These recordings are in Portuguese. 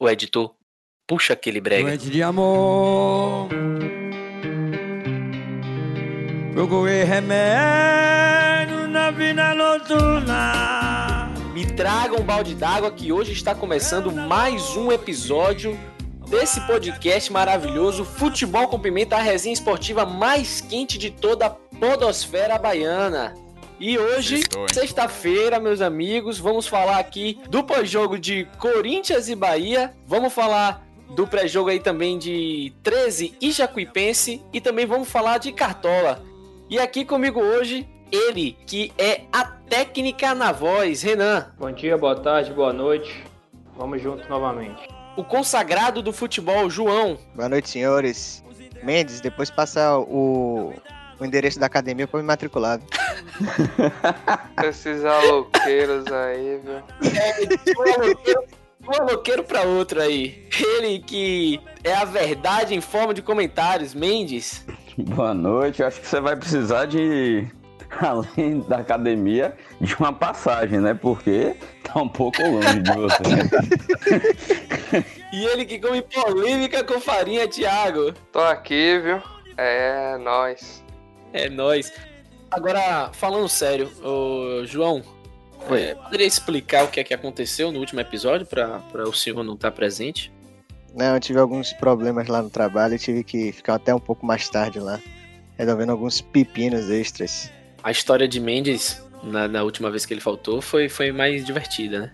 O editor, puxa aquele brega. Noite de amor. Procurei remédio na vida noturna. Me traga um balde d'água que hoje está começando mais um episódio desse podcast maravilhoso Futebol com Pimenta, a resenha esportiva mais quente de toda a podosfera baiana. E hoje, sexta-feira, meus amigos, vamos falar aqui do pós-jogo de Corinthians e Bahia. Vamos falar do pré-jogo aí também de 13 e Jacuipense e também vamos falar de Cartola. E aqui comigo hoje, ele que é a técnica na voz, Renan. Bom dia, boa tarde, boa noite. Vamos juntos novamente. O consagrado do futebol, João. Boa noite, senhores. Mendes, depois passa o, o endereço da academia para me matricular. Esses aloqueiros aí, viu? É, um aloqueiro, um pra outro aí. Ele que é a verdade em forma de comentários, Mendes. Boa noite. Eu acho que você vai precisar de, além da academia, de uma passagem, né? Porque tá um pouco longe de você. E ele que come polêmica com farinha, Thiago. Tô aqui, viu? É, nós. É nóis. Agora, falando sério, ô, João, é, poderia explicar o que é que aconteceu no último episódio pra o senhor não estar presente? Não, eu tive alguns problemas lá no trabalho e tive que ficar até um pouco mais tarde lá, resolvendo alguns pepinos extras. A história de Mendes, na, na última vez que ele faltou, foi, foi mais divertida, né?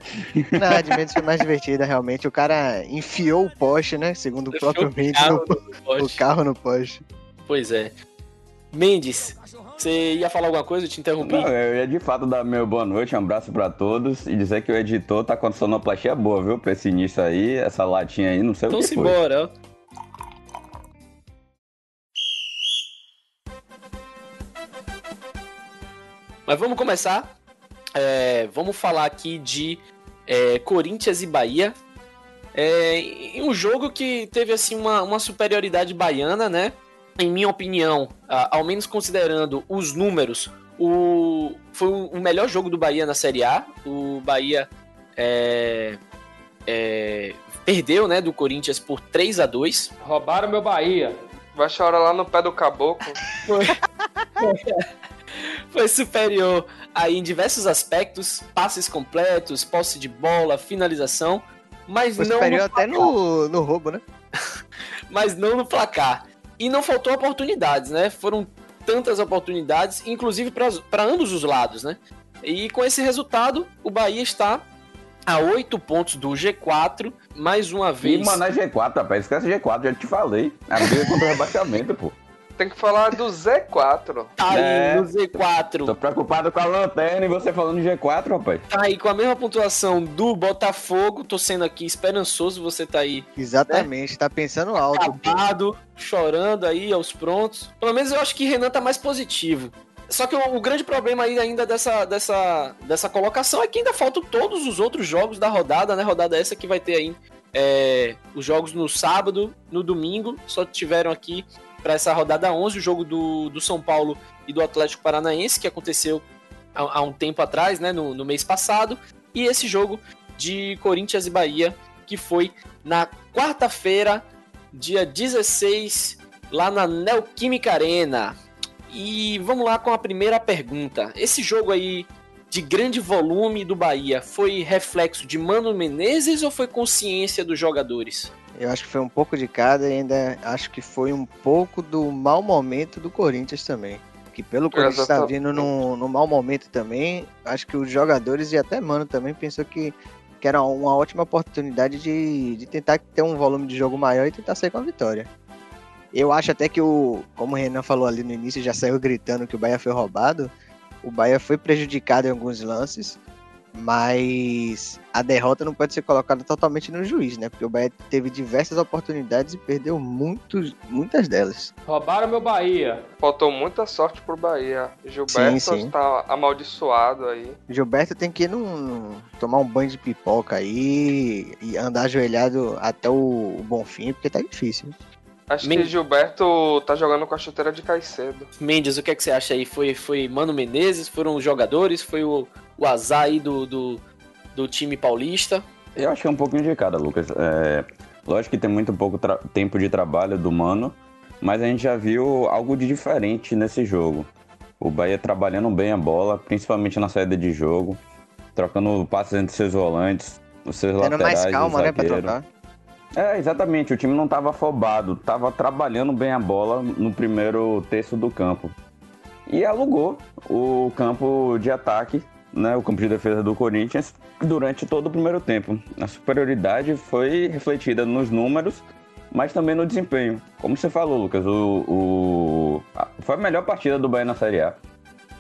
Não, a de Mendes foi mais divertida, realmente. O cara enfiou o poste, né? Segundo o próprio Mendes, o poste. carro no poste. Pois é. Mendes, você ia falar alguma coisa? Eu te interrompi. Não, eu ia de fato dar meu boa noite, um abraço pra todos e dizer que o editor tá com sonoplastia boa, viu? Pra esse início aí, essa latinha aí, não sei Então o que se foi. embora, ó. Mas vamos começar. É, vamos falar aqui de é, Corinthians e Bahia. É, um jogo que teve assim uma, uma superioridade baiana, né? Em minha opinião, a- ao menos considerando os números, o, foi o melhor jogo do Bahia na Série A. O Bahia é, é, perdeu, né, do Corinthians por 3 a 2 Roubaram meu Bahia. Vai chorar lá no pé do caboclo. Foi superior aí em diversos aspectos, passes completos, posse de bola, finalização, mas Foi não superior no até no, no roubo, né? mas não no placar. E não faltou oportunidades, né? Foram tantas oportunidades, inclusive para ambos os lados, né? E com esse resultado, o Bahia está a 8 pontos do G4, mais uma E, vez. mano, é G4, rapaz. Esquece G4, já te falei. A briga contra o rebaixamento, pô. Tem que falar do Z4. tá aí É. no Z4. Tô preocupado com a lanterna e você falando de G4, rapaz. Tá aí com a mesma pontuação do Botafogo. Tô sendo aqui esperançoso, você tá aí Exatamente, tá pensando alto. acabado, chorando aí aos prontos. Pelo menos eu acho que Renan tá mais positivo. Só que o, o grande problema aí ainda dessa, dessa, dessa colocação é que ainda faltam todos os outros jogos da rodada, né? Rodada essa que vai ter aí é, os jogos no sábado, no domingo. Só tiveram aqui para essa rodada 11 o jogo do, do São Paulo e do Atlético Paranaense, que aconteceu há, há um tempo atrás, né? No, no mês passado. E esse jogo de Corinthians e Bahia, que foi na quarta-feira, dia 16, lá na Neoquímica Arena. E vamos lá com a primeira pergunta. Esse jogo aí de grande volume do Bahia foi reflexo de Mano Menezes ou foi consciência dos jogadores? Eu acho que foi um pouco de cada e ainda acho que foi um pouco do mau momento do Corinthians também. Que pelo Corinthians está vindo num, num mau momento também, acho que os jogadores e até Mano também pensou que, que era uma ótima oportunidade de, de tentar ter um volume de jogo maior e tentar sair com a vitória. Eu acho até que o, como o Renan falou ali no início, já saiu gritando que o Bahia foi roubado. O Bahia foi prejudicado em alguns lances, mas a derrota não pode ser colocada totalmente no juiz, né? Porque o Bahia teve diversas oportunidades e perdeu muitos, muitas delas. Roubaram meu Bahia. Faltou muita sorte pro Bahia. Gilberto Sim, sim. está amaldiçoado aí. Gilberto tem que ir num, tomar um banho de pipoca aí e andar ajoelhado até o, o Bonfim, porque tá difícil. Acho Men- que Gilberto tá jogando com a chuteira de Caicedo. Mendes, o que, é que você acha aí? Foi, foi Mano Menezes? Foram os jogadores? Foi o, o azar aí do, do, do time paulista? Eu acho que é um pouco indicada, Lucas. É, lógico que tem muito pouco tempo de trabalho do Mano, mas a gente já viu algo de diferente nesse jogo. O Bahia trabalhando bem a bola, principalmente na saída de jogo, trocando passes entre seus volantes, os seus Tendo laterais. mais calma, né, pra trocar. É, exatamente. O time não estava afobado, estava trabalhando bem a bola no primeiro terço do campo. E alugou o campo de ataque, né, o campo de defesa do Corinthians, durante todo o primeiro tempo. A superioridade foi refletida nos números, mas também no desempenho. Como você falou, Lucas, o, o... foi a melhor partida do Bahia na Série A.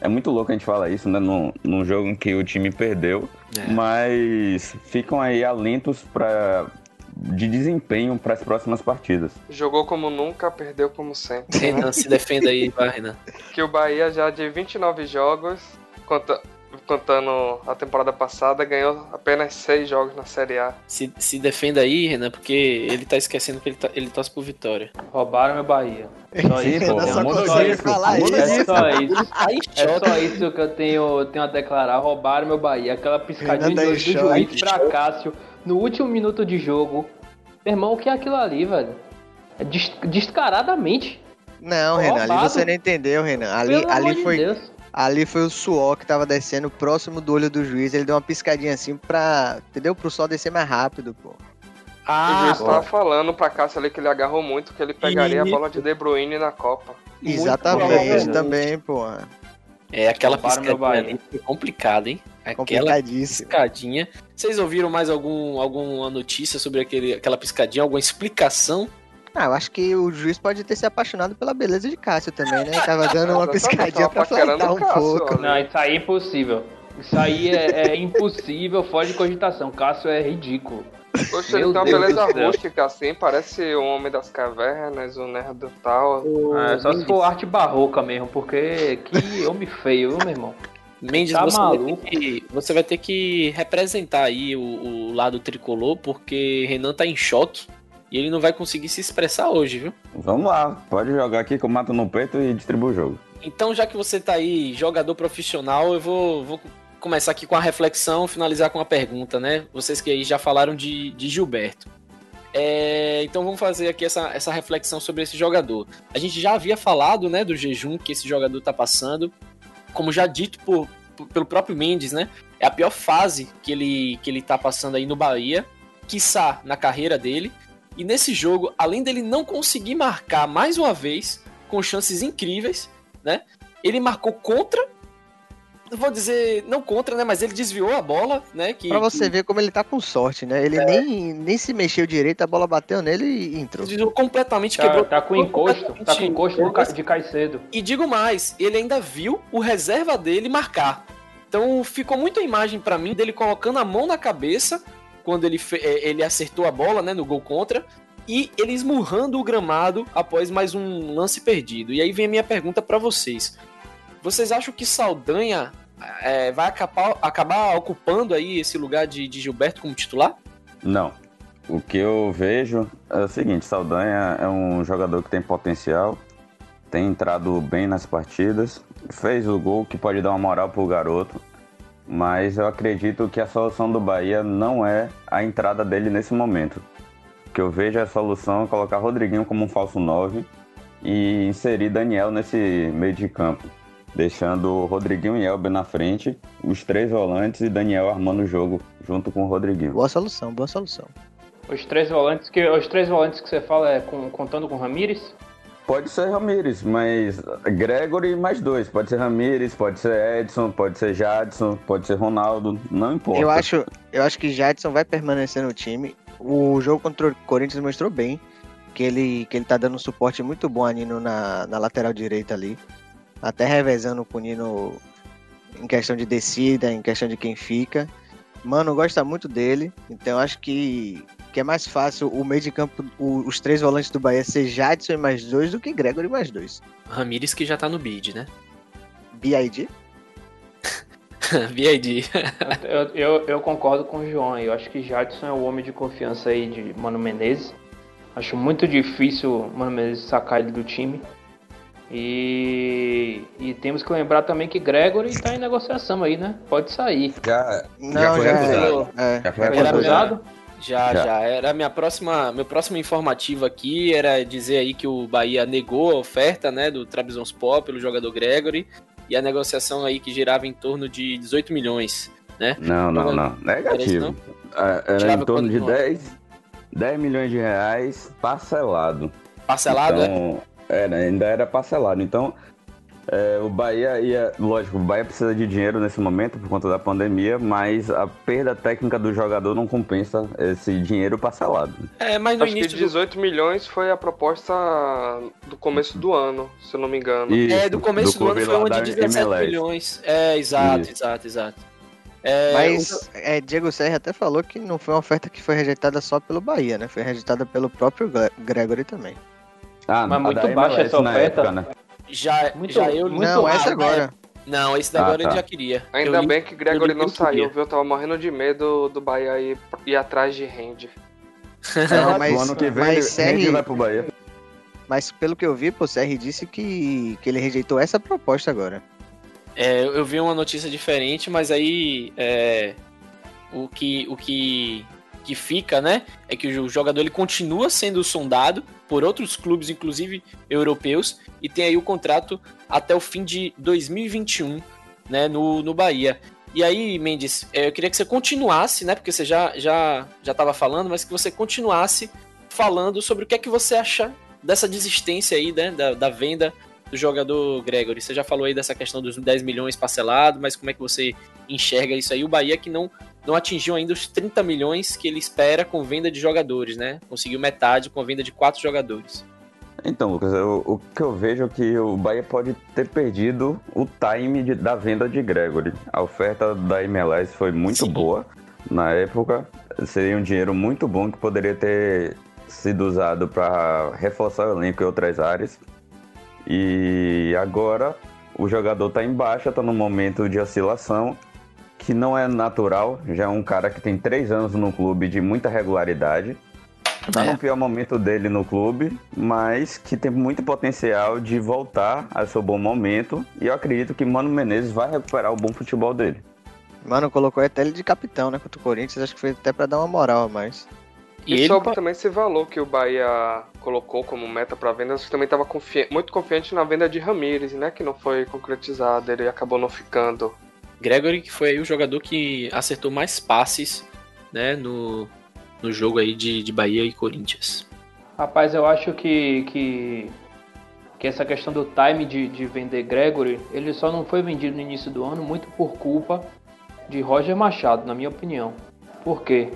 É muito louco a gente falar isso, né? Num, num jogo em que o time perdeu. É. Mas ficam aí alentos para de desempenho para as próximas partidas. Jogou como nunca, perdeu como sempre. Renan, se defenda aí, vai, Renan. Que o Bahia já de 29 jogos, conta, contando a temporada passada, ganhou apenas seis jogos na Série A. Se, se defenda aí, Renan, porque ele tá esquecendo que ele, tá, ele torce por vitória. Roubaram meu Bahia. Só isso, pô, só, só isso. É só isso. É só isso que eu tenho, tenho a declarar. Roubaram meu Bahia. Aquela piscadinha do, do juiz pra Cássio no último minuto de jogo. Meu irmão, o que é aquilo ali, velho? É descaradamente. Não, Renan, ali você não entendeu, Renan. Ali, ali foi. Deus. Ali foi o suor que tava descendo próximo do olho do juiz. Ele deu uma piscadinha assim pra. Entendeu? Pro sol descer mais rápido, pô. Ah, o juiz tava falando pra Cássio ali que ele agarrou muito, que ele pegaria a bola de De Bruyne na Copa. Exatamente, também, pô. É aquela piscadinha ali foi complicada, hein? Aquela piscadinha. Vocês ouviram mais algum, alguma notícia sobre aquele, aquela piscadinha? Alguma explicação ah, eu acho que o juiz pode ter se apaixonado pela beleza de Cássio também, né? Tava dando uma piscadinha pra flertar um pouco. Não, isso aí é impossível. Isso aí é, é impossível, foge de cogitação. Cássio é ridículo. Poxa, ele tem uma beleza rústica assim, parece o Homem das Cavernas, o Nerd tal. É, só se for arte barroca mesmo, porque que homem feio, viu, meu irmão? Mendes, tá você, maluco. Vai que, você vai ter que representar aí o, o lado tricolor, porque Renan tá em choque e ele não vai conseguir se expressar hoje, viu? Vamos lá, pode jogar aqui que eu mato no peito e distribuo o jogo. Então, já que você tá aí, jogador profissional, eu vou, vou começar aqui com a reflexão, finalizar com uma pergunta, né? Vocês que aí já falaram de, de Gilberto. É, então vamos fazer aqui essa, essa reflexão sobre esse jogador. A gente já havia falado, né, do jejum que esse jogador tá passando. Como já dito por, por, pelo próprio Mendes, né? É a pior fase que ele, que ele tá passando aí no Bahia, quiçá na carreira dele. E nesse jogo, além dele não conseguir marcar mais uma vez, com chances incríveis, né? Ele marcou contra. Vou dizer, não contra, né? Mas ele desviou a bola, né? Que, pra você que... ver como ele tá com sorte, né? Ele é... nem, nem se mexeu direito, a bola bateu nele e entrou. Desviou completamente, tá, quebrou. Tá com encosto, tá com encosto de Caicedo. E digo mais, ele ainda viu o reserva dele marcar. Então ficou muita imagem para mim dele colocando a mão na cabeça quando ele, é, ele acertou a bola né, no gol contra, e ele esmurrando o gramado após mais um lance perdido. E aí vem a minha pergunta para vocês. Vocês acham que Saldanha é, vai acabar, acabar, ocupando aí esse lugar de, de Gilberto como titular? Não. O que eu vejo é o seguinte, Saldanha é um jogador que tem potencial, tem entrado bem nas partidas, fez o gol que pode dar uma moral pro garoto mas eu acredito que a solução do Bahia não é a entrada dele nesse momento. O que eu vejo é a solução é colocar Rodriguinho como um falso 9 e inserir Daniel nesse meio de campo, deixando Rodriguinho e Elber na frente, os três volantes e Daniel armando o jogo junto com o Rodriguinho. Boa solução, boa solução. Os três volantes que os três volantes que você fala é com, contando com Ramires? Pode ser Ramires, mas Gregory mais dois. Pode ser Ramires, pode ser Edson, pode ser Jadson, pode ser Ronaldo, não importa. Eu acho, eu acho que Jadson vai permanecer no time. O jogo contra o Corinthians mostrou bem que ele, que ele tá dando um suporte muito bom a Nino na, na lateral direita ali. Até revezando com o Nino em questão de descida, em questão de quem fica. Mano, gosta muito dele, então acho que que é mais fácil o meio de campo, o, os três volantes do Bahia ser Jadson e mais dois do que Gregory mais dois. Ramires que já tá no bid, né? BID? BID. eu, eu, eu, concordo com o João. Eu acho que Jadson é o homem de confiança aí de Mano Menezes. Acho muito difícil o Mano Menezes sacar ele do time. E, e temos que lembrar também que Gregory está em negociação aí, né? Pode sair. Já, Não, já foi já acusado. É. Já foi Era acusado. Já, Já. já, Era minha próxima, meu próximo informativo aqui era dizer aí que o Bahia negou a oferta, né, do Trabzonspor pelo jogador Gregory e a negociação aí que girava em torno de 18 milhões, né? Não, não, não. Negativo. Ah, Era em torno de no ano? 10, 10 milhões de reais parcelado. Parcelado, né? então, era, ainda era parcelado. Então, é, o Bahia ia. Lógico, o Bahia precisa de dinheiro nesse momento por conta da pandemia, mas a perda técnica do jogador não compensa esse dinheiro parcelado. É, mas no Acho que início do... 18 milhões foi a proposta do começo do ano, se eu não me engano. Isso, É, do começo do, ano clube foi lá uma da de 17 MLS. milhões. É, exato, Isso. exato, exato. É, Mas é, Diego Serra até falou que não foi uma oferta que foi rejeitada só pelo Bahia, né? Foi rejeitada pelo próprio Gre- Gregory também. Ah, Mas muito baixa MLS essa na oferta. época, né? Já, Muito- já eu muito não, alto, essa agora. Não, esse da Ah, agora tá. ele já queria. Ainda Eu bem que Gregory eu não eu saiu, viu? Eu tava morrendo de medo do Bahia ir, ir atrás de Rende. Não, mas, o ano que vem mas ele, vai pro Bahia. Mas pelo que eu vi, pô, o CR disse que, que ele rejeitou essa proposta agora. É, eu vi uma notícia diferente, mas aí é, o que o que que fica, né, é que o jogador ele continua sendo sondado por outros clubes, inclusive europeus, e tem aí o contrato até o fim de 2021, né, no, no Bahia. E aí, Mendes, é, eu queria que você continuasse, né, porque você já já já estava falando, mas que você continuasse falando sobre o que é que você acha dessa desistência aí, né, da, da venda do jogador Gregory. Você já falou aí dessa questão dos 10 milhões parcelado, mas como é que você enxerga isso aí? O Bahia que não, não atingiu ainda os 30 milhões que ele espera com venda de jogadores, né? Conseguiu metade com a venda de quatro jogadores. Então, Lucas, eu- o que eu vejo é que o Bahia pode ter perdido o time de- da venda de Gregory. A oferta da MLS foi muito Sim. boa na época. Seria um dinheiro muito bom que poderia ter sido usado para reforçar o elenco em outras áreas. E agora o jogador está em baixa, está num momento de oscilação que não é natural. Já é um cara que tem três anos no clube de muita regularidade. Tá É. no pior momento dele no clube, mas que tem muito potencial de voltar a seu bom momento. E eu acredito que Mano Menezes vai recuperar o bom futebol dele. Mano, colocou até ele de capitão, né? Contra o Corinthians, acho que foi até pra dar uma moral a mais. E, E, ele sobre também esse valor que o Bahia colocou como meta para venda, você também estava muito confiante na venda de Ramires, né? Que não foi concretizado, ele acabou não ficando. Gregory, que foi o jogador que acertou mais passes, né, no, no jogo aí de, de Bahia e Corinthians. Rapaz, eu acho que, que, que essa questão do time de, de vender Gregory, ele só não foi vendido no início do ano muito por culpa de Roger Machado, na minha opinião. Por quê?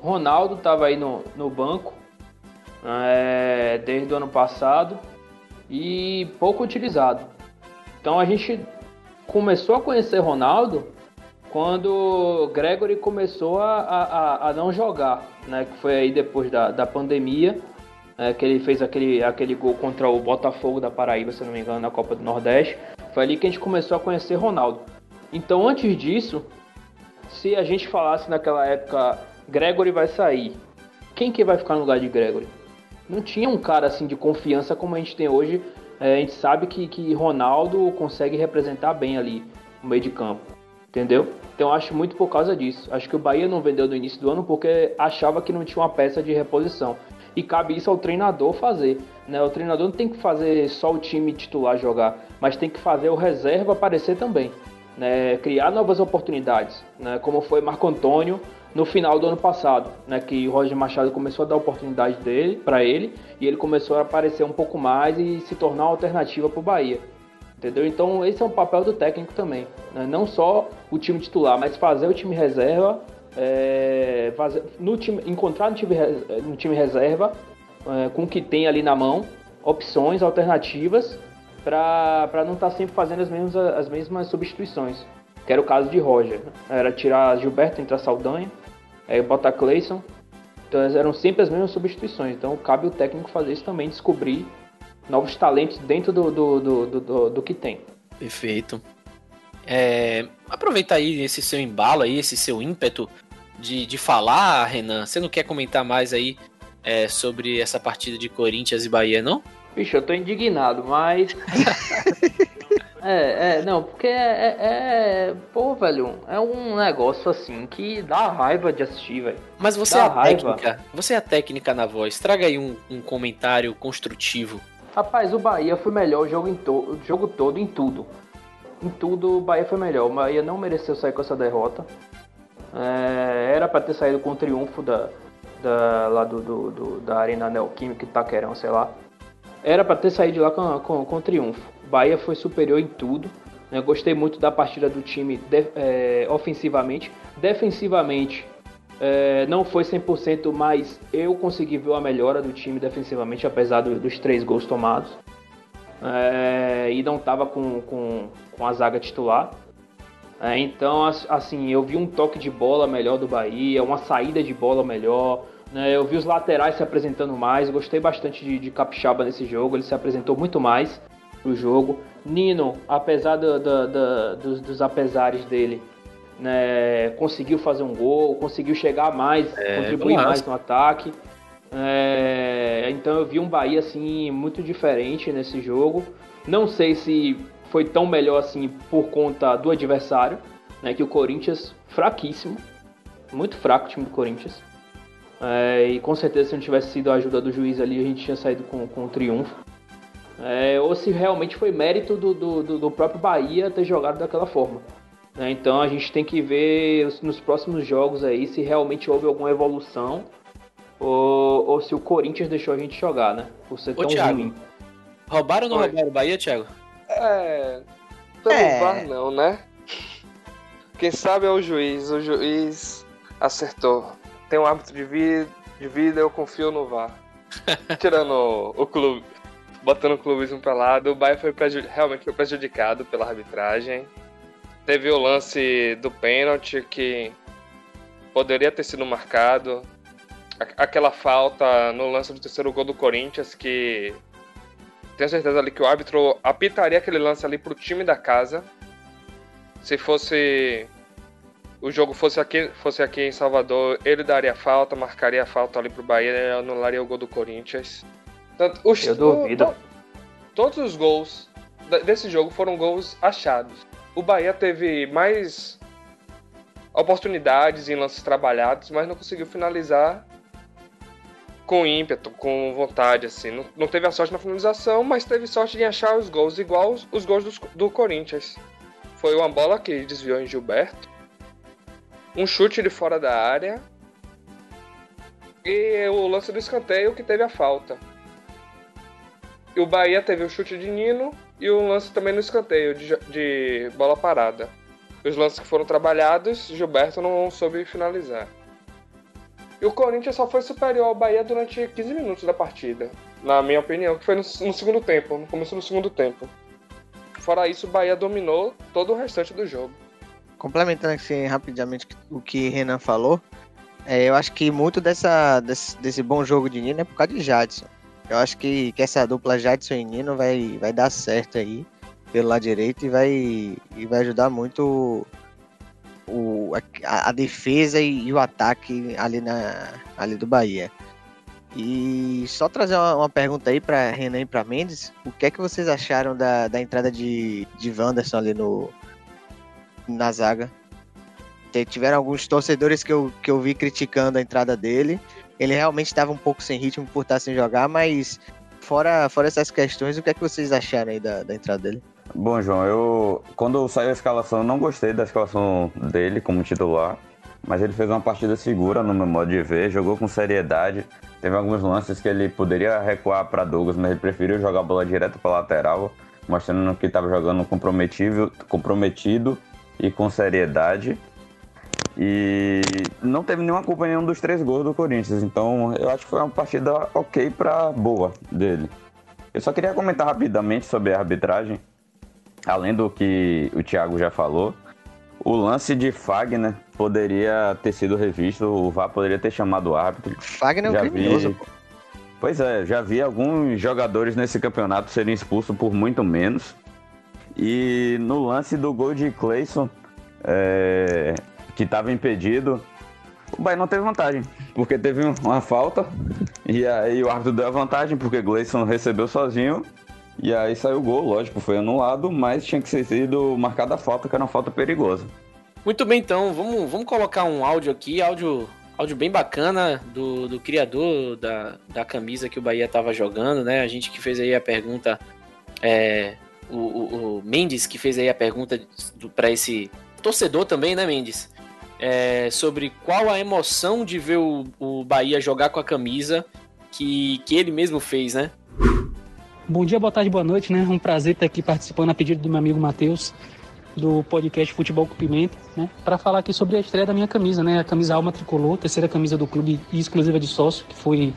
Ronaldo estava aí no, no banco é, desde o ano passado e pouco utilizado. Então a gente começou a conhecer Ronaldo quando Gregory começou a, a, a- não jogar, né? Que foi aí depois da, da pandemia, né, que ele fez aquele, aquele gol contra o Botafogo da Paraíba, se não me engano, na Copa do Nordeste. Foi ali que a gente começou a conhecer Ronaldo. Então antes disso, se a gente falasse naquela época, Gregory vai sair, quem que vai ficar no lugar de Gregory? Não tinha um cara assim de confiança como a gente tem hoje. É, a gente sabe que, que Ronaldo consegue representar bem ali no meio de campo. Entendeu? Então acho muito por causa disso. Acho que o Bahia não vendeu no início do ano porque achava que não tinha uma peça de reposição. E cabe isso ao treinador fazer. Né? O treinador não tem que fazer só o time titular jogar, mas tem que fazer o reserva aparecer também. Né? Criar novas oportunidades, né? como foi Marco Antônio no final do ano passado, né? que o Roger Machado começou a dar oportunidade dele para ele e ele começou a aparecer um pouco mais e se tornar uma alternativa para o Bahia. Entendeu? Então esse é um papel do técnico também. né? Não só o time titular, mas fazer o time reserva, é, fazer- no time, encontrar no time, no time reserva, é, com o que tem ali na mão, opções, alternativas, para não estar sempre fazendo as mesmas, as mesmas substituições. Que era o caso de Roger. Era tirar Gilberto, entrar Saldanha, aí botar Clayson. Então eram sempre as mesmas substituições. Então cabe o técnico fazer isso também, descobrir novos talentos dentro do, do, do, do, do- do que tem. Perfeito. É, aproveita aí esse seu embalo aí, esse seu ímpeto de, de falar, Renan. Você não quer comentar mais aí é, sobre essa partida de Corinthians e Bahia, não? Bicho, eu tô indignado, mas. é, é, não, porque é, é, é, Pô, velho, é um negócio assim que dá raiva de assistir, velho. Mas você dá é a raiva. técnica. Você é a técnica na voz. Traga aí um, um comentário construtivo. Rapaz, o Bahia foi melhor o jogo, em to... jogo todo, em tudo. Em tudo, o Bahia foi melhor. O Bahia não mereceu sair com essa derrota. É... Era para ter saído com o triunfo da, da, lá do, do, do da Arena Neoquímica Itaquerão, sei lá. Era para ter saído lá com, com, com triunfo. Bahia foi superior em tudo. Né? Gostei muito da partida do time de, é, ofensivamente. Defensivamente, é, não foi 100%, mas eu consegui ver uma melhora do time defensivamente, apesar do, dos três gols tomados. É, e não estava com, com, com, a zaga titular. É, então, assim, eu vi um toque de bola melhor do Bahia, uma saída de bola melhor. Né? Eu vi os laterais se apresentando mais. Gostei bastante de, de Capixaba nesse jogo, ele se apresentou muito mais pro jogo. Nino, apesar do, do, do, dos, dos apesares dele, né, conseguiu fazer um gol, conseguiu chegar mais, é, contribuir mais no ataque. É, então eu vi um Bahia assim muito diferente nesse jogo. Não sei se foi tão melhor assim por conta do adversário, né, que o Corinthians fraquíssimo, muito fraco o time do Corinthians. É, e com certeza se não tivesse sido a ajuda do juiz ali a gente tinha saído com, com um triunfo. É, ou se realmente foi mérito do, do, do próprio Bahia ter jogado daquela forma. Né? Então a gente tem que ver nos próximos jogos aí se realmente houve alguma evolução ou, ou se o Corinthians deixou a gente jogar, né? Por ser Ô, tão Thiago, ruim. Roubaram ou não roubaram o Bahia, Thiago? É. Pelo é. VAR não, né? Quem sabe é o juiz. O juiz acertou. Tem um árbitro de vida, de vida eu confio no VAR. Tirando o, o clube, botando o clubismo pra lado, o Bahia foi realmente foi prejudicado pela arbitragem. Teve o lance do pênalti que poderia ter sido marcado. Aquela falta no lance do terceiro gol do Corinthians que tenho certeza ali que o árbitro apitaria aquele lance ali pro time da casa. Se fosse o jogo fosse aqui, fosse aqui em Salvador, ele daria falta, marcaria a falta ali pro Bahia e anularia o gol do Corinthians. Tanto, os, Eu duvido. O, to, todos os gols desse jogo foram gols achados o Bahia teve mais oportunidades em lances trabalhados, mas não conseguiu finalizar com ímpeto, com vontade, assim. Não, não teve a sorte na finalização, mas teve sorte em achar os gols igual os, os gols do, do Corinthians. Foi uma bola que desviou em Gilberto, um chute de fora da área e o lance do escanteio que teve a falta. E o Bahia teve o chute de Nino e um lance também no escanteio de, de bola parada. Os lances que foram trabalhados, Gilberto não soube finalizar. E o Corinthians só foi superior ao Bahia durante 15 minutos da partida, na minha opinião, que foi no, no segundo tempo, no começo do segundo tempo. Fora isso, o Bahia dominou todo o restante do jogo. Complementando assim, rapidamente o que Renan falou, é, eu acho que muito dessa, desse, desse bom jogo de Nino é por causa de Jadson. Eu acho que, que essa dupla Jadson e Nino vai, vai dar certo aí pelo lado direito e vai, e vai ajudar muito o, a, a defesa e, e, o ataque ali, na, ali do Bahia. E só trazer uma, uma pergunta aí para Renan e para Mendes: o que é que vocês acharam da, da entrada de, de Wanderson ali no, na zaga? Tiveram alguns torcedores que eu, que eu vi criticando a entrada dele. Ele realmente estava um pouco sem ritmo por estar sem jogar, mas fora, fora essas questões, o que é que vocês acharam aí da, da entrada dele? Bom, João, eu quando saiu a escalação, não gostei da escalação dele como titular, mas ele fez uma partida segura no meu modo de ver, jogou com seriedade. Teve alguns lances que ele poderia recuar para Douglas, mas ele preferiu jogar a bola direto para lateral, mostrando que estava jogando comprometido, comprometido e com seriedade. E não teve nenhuma culpa em nenhum dos três gols do Corinthians. Então eu acho que foi uma partida ok para boa dele. Eu só queria comentar rapidamente sobre a arbitragem. Além do que o Thiago já falou, o lance de Fagner poderia ter sido revisto, o VAR poderia ter chamado o árbitro. Fagner é um criminoso. Vi... Pois é, já vi alguns jogadores nesse campeonato serem expulsos por muito menos. E no lance do gol de Clayson, é que estava impedido. o Bahia não teve vantagem, porque teve uma falta, e aí o árbitro deu a vantagem, porque Gleison recebeu sozinho, e aí saiu o gol, lógico, foi anulado, mas tinha que ser sido marcada a falta, que era uma falta perigosa. Muito bem, então, vamos, vamos colocar um áudio aqui, áudio, áudio bem bacana do, do criador da, da camisa que o Bahia estava jogando, né? A gente que fez aí a pergunta, é, o, o, o Mendes que fez aí a pergunta para esse torcedor também, né, Mendes? É, sobre qual a emoção de ver o, o Bahia jogar com a camisa que, que ele mesmo fez, né? Bom dia, boa tarde, boa noite, né? Um prazer estar aqui participando a pedido do meu amigo Matheus do podcast Futebol com Pimenta, né? Para falar aqui sobre a estreia da minha camisa, né? A camisa Alma Tricolor, terceira camisa do clube exclusiva de sócio, que foi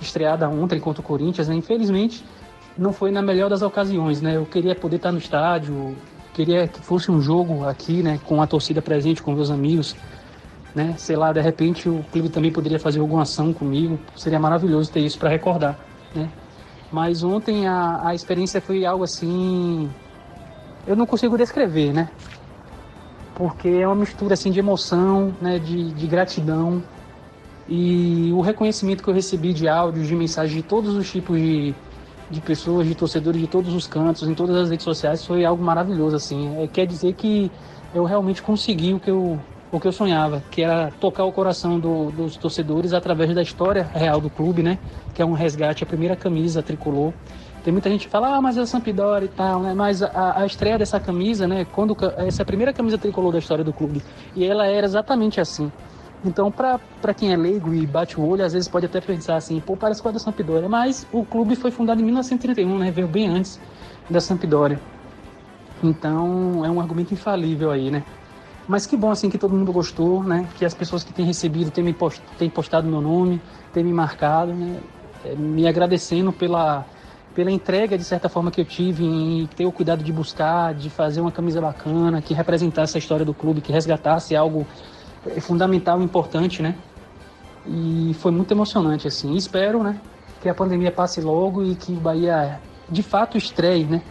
estreada ontem contra o Corinthians, né? Infelizmente, não foi na melhor das ocasiões, né? Eu queria poder estar no estádio, queria que fosse um jogo aqui, né, com a torcida presente, com meus amigos, né? Sei lá, de repente o clube também poderia fazer alguma ação comigo, seria maravilhoso ter isso para recordar, né? Mas ontem a, a experiência foi algo assim, eu não consigo descrever, né? Porque é uma mistura assim de emoção, né, de, de gratidão e o reconhecimento que eu recebi de áudios, de mensagens de todos os tipos de de pessoas, de torcedores de todos os cantos, em todas as redes sociais, foi algo maravilhoso, assim. É, quer dizer que eu realmente consegui o que eu, o que eu sonhava, que era tocar o coração do, dos torcedores através da história real do clube, né? Que é um resgate, a primeira camisa tricolor. Tem muita gente que fala, ah, mas é a Sampdoria e tal, né? Mas a, a estreia dessa camisa, né? Quando essa é a primeira camisa tricolor da história do clube. E ela era exatamente assim. Então, para quem é leigo e bate o olho, às vezes pode até pensar assim, pô, parece com a da Sampdoria. Mas o clube foi fundado em 1931, né? Veio bem antes da Sampdoria. Então, é um argumento infalível aí, né? Mas que bom, assim, que todo mundo gostou, né? Que as pessoas que têm recebido têm, me post... têm postado meu nome, têm me marcado, né? É, me agradecendo pela, pela entrega, de certa forma, que eu tive em ter o cuidado de buscar, de fazer uma camisa bacana, que representasse a história do clube, que resgatasse algo é fundamental, importante, né? E foi muito emocionante, assim. Espero, né, que a pandemia passe logo e que o Bahia, de fato, estreie, né,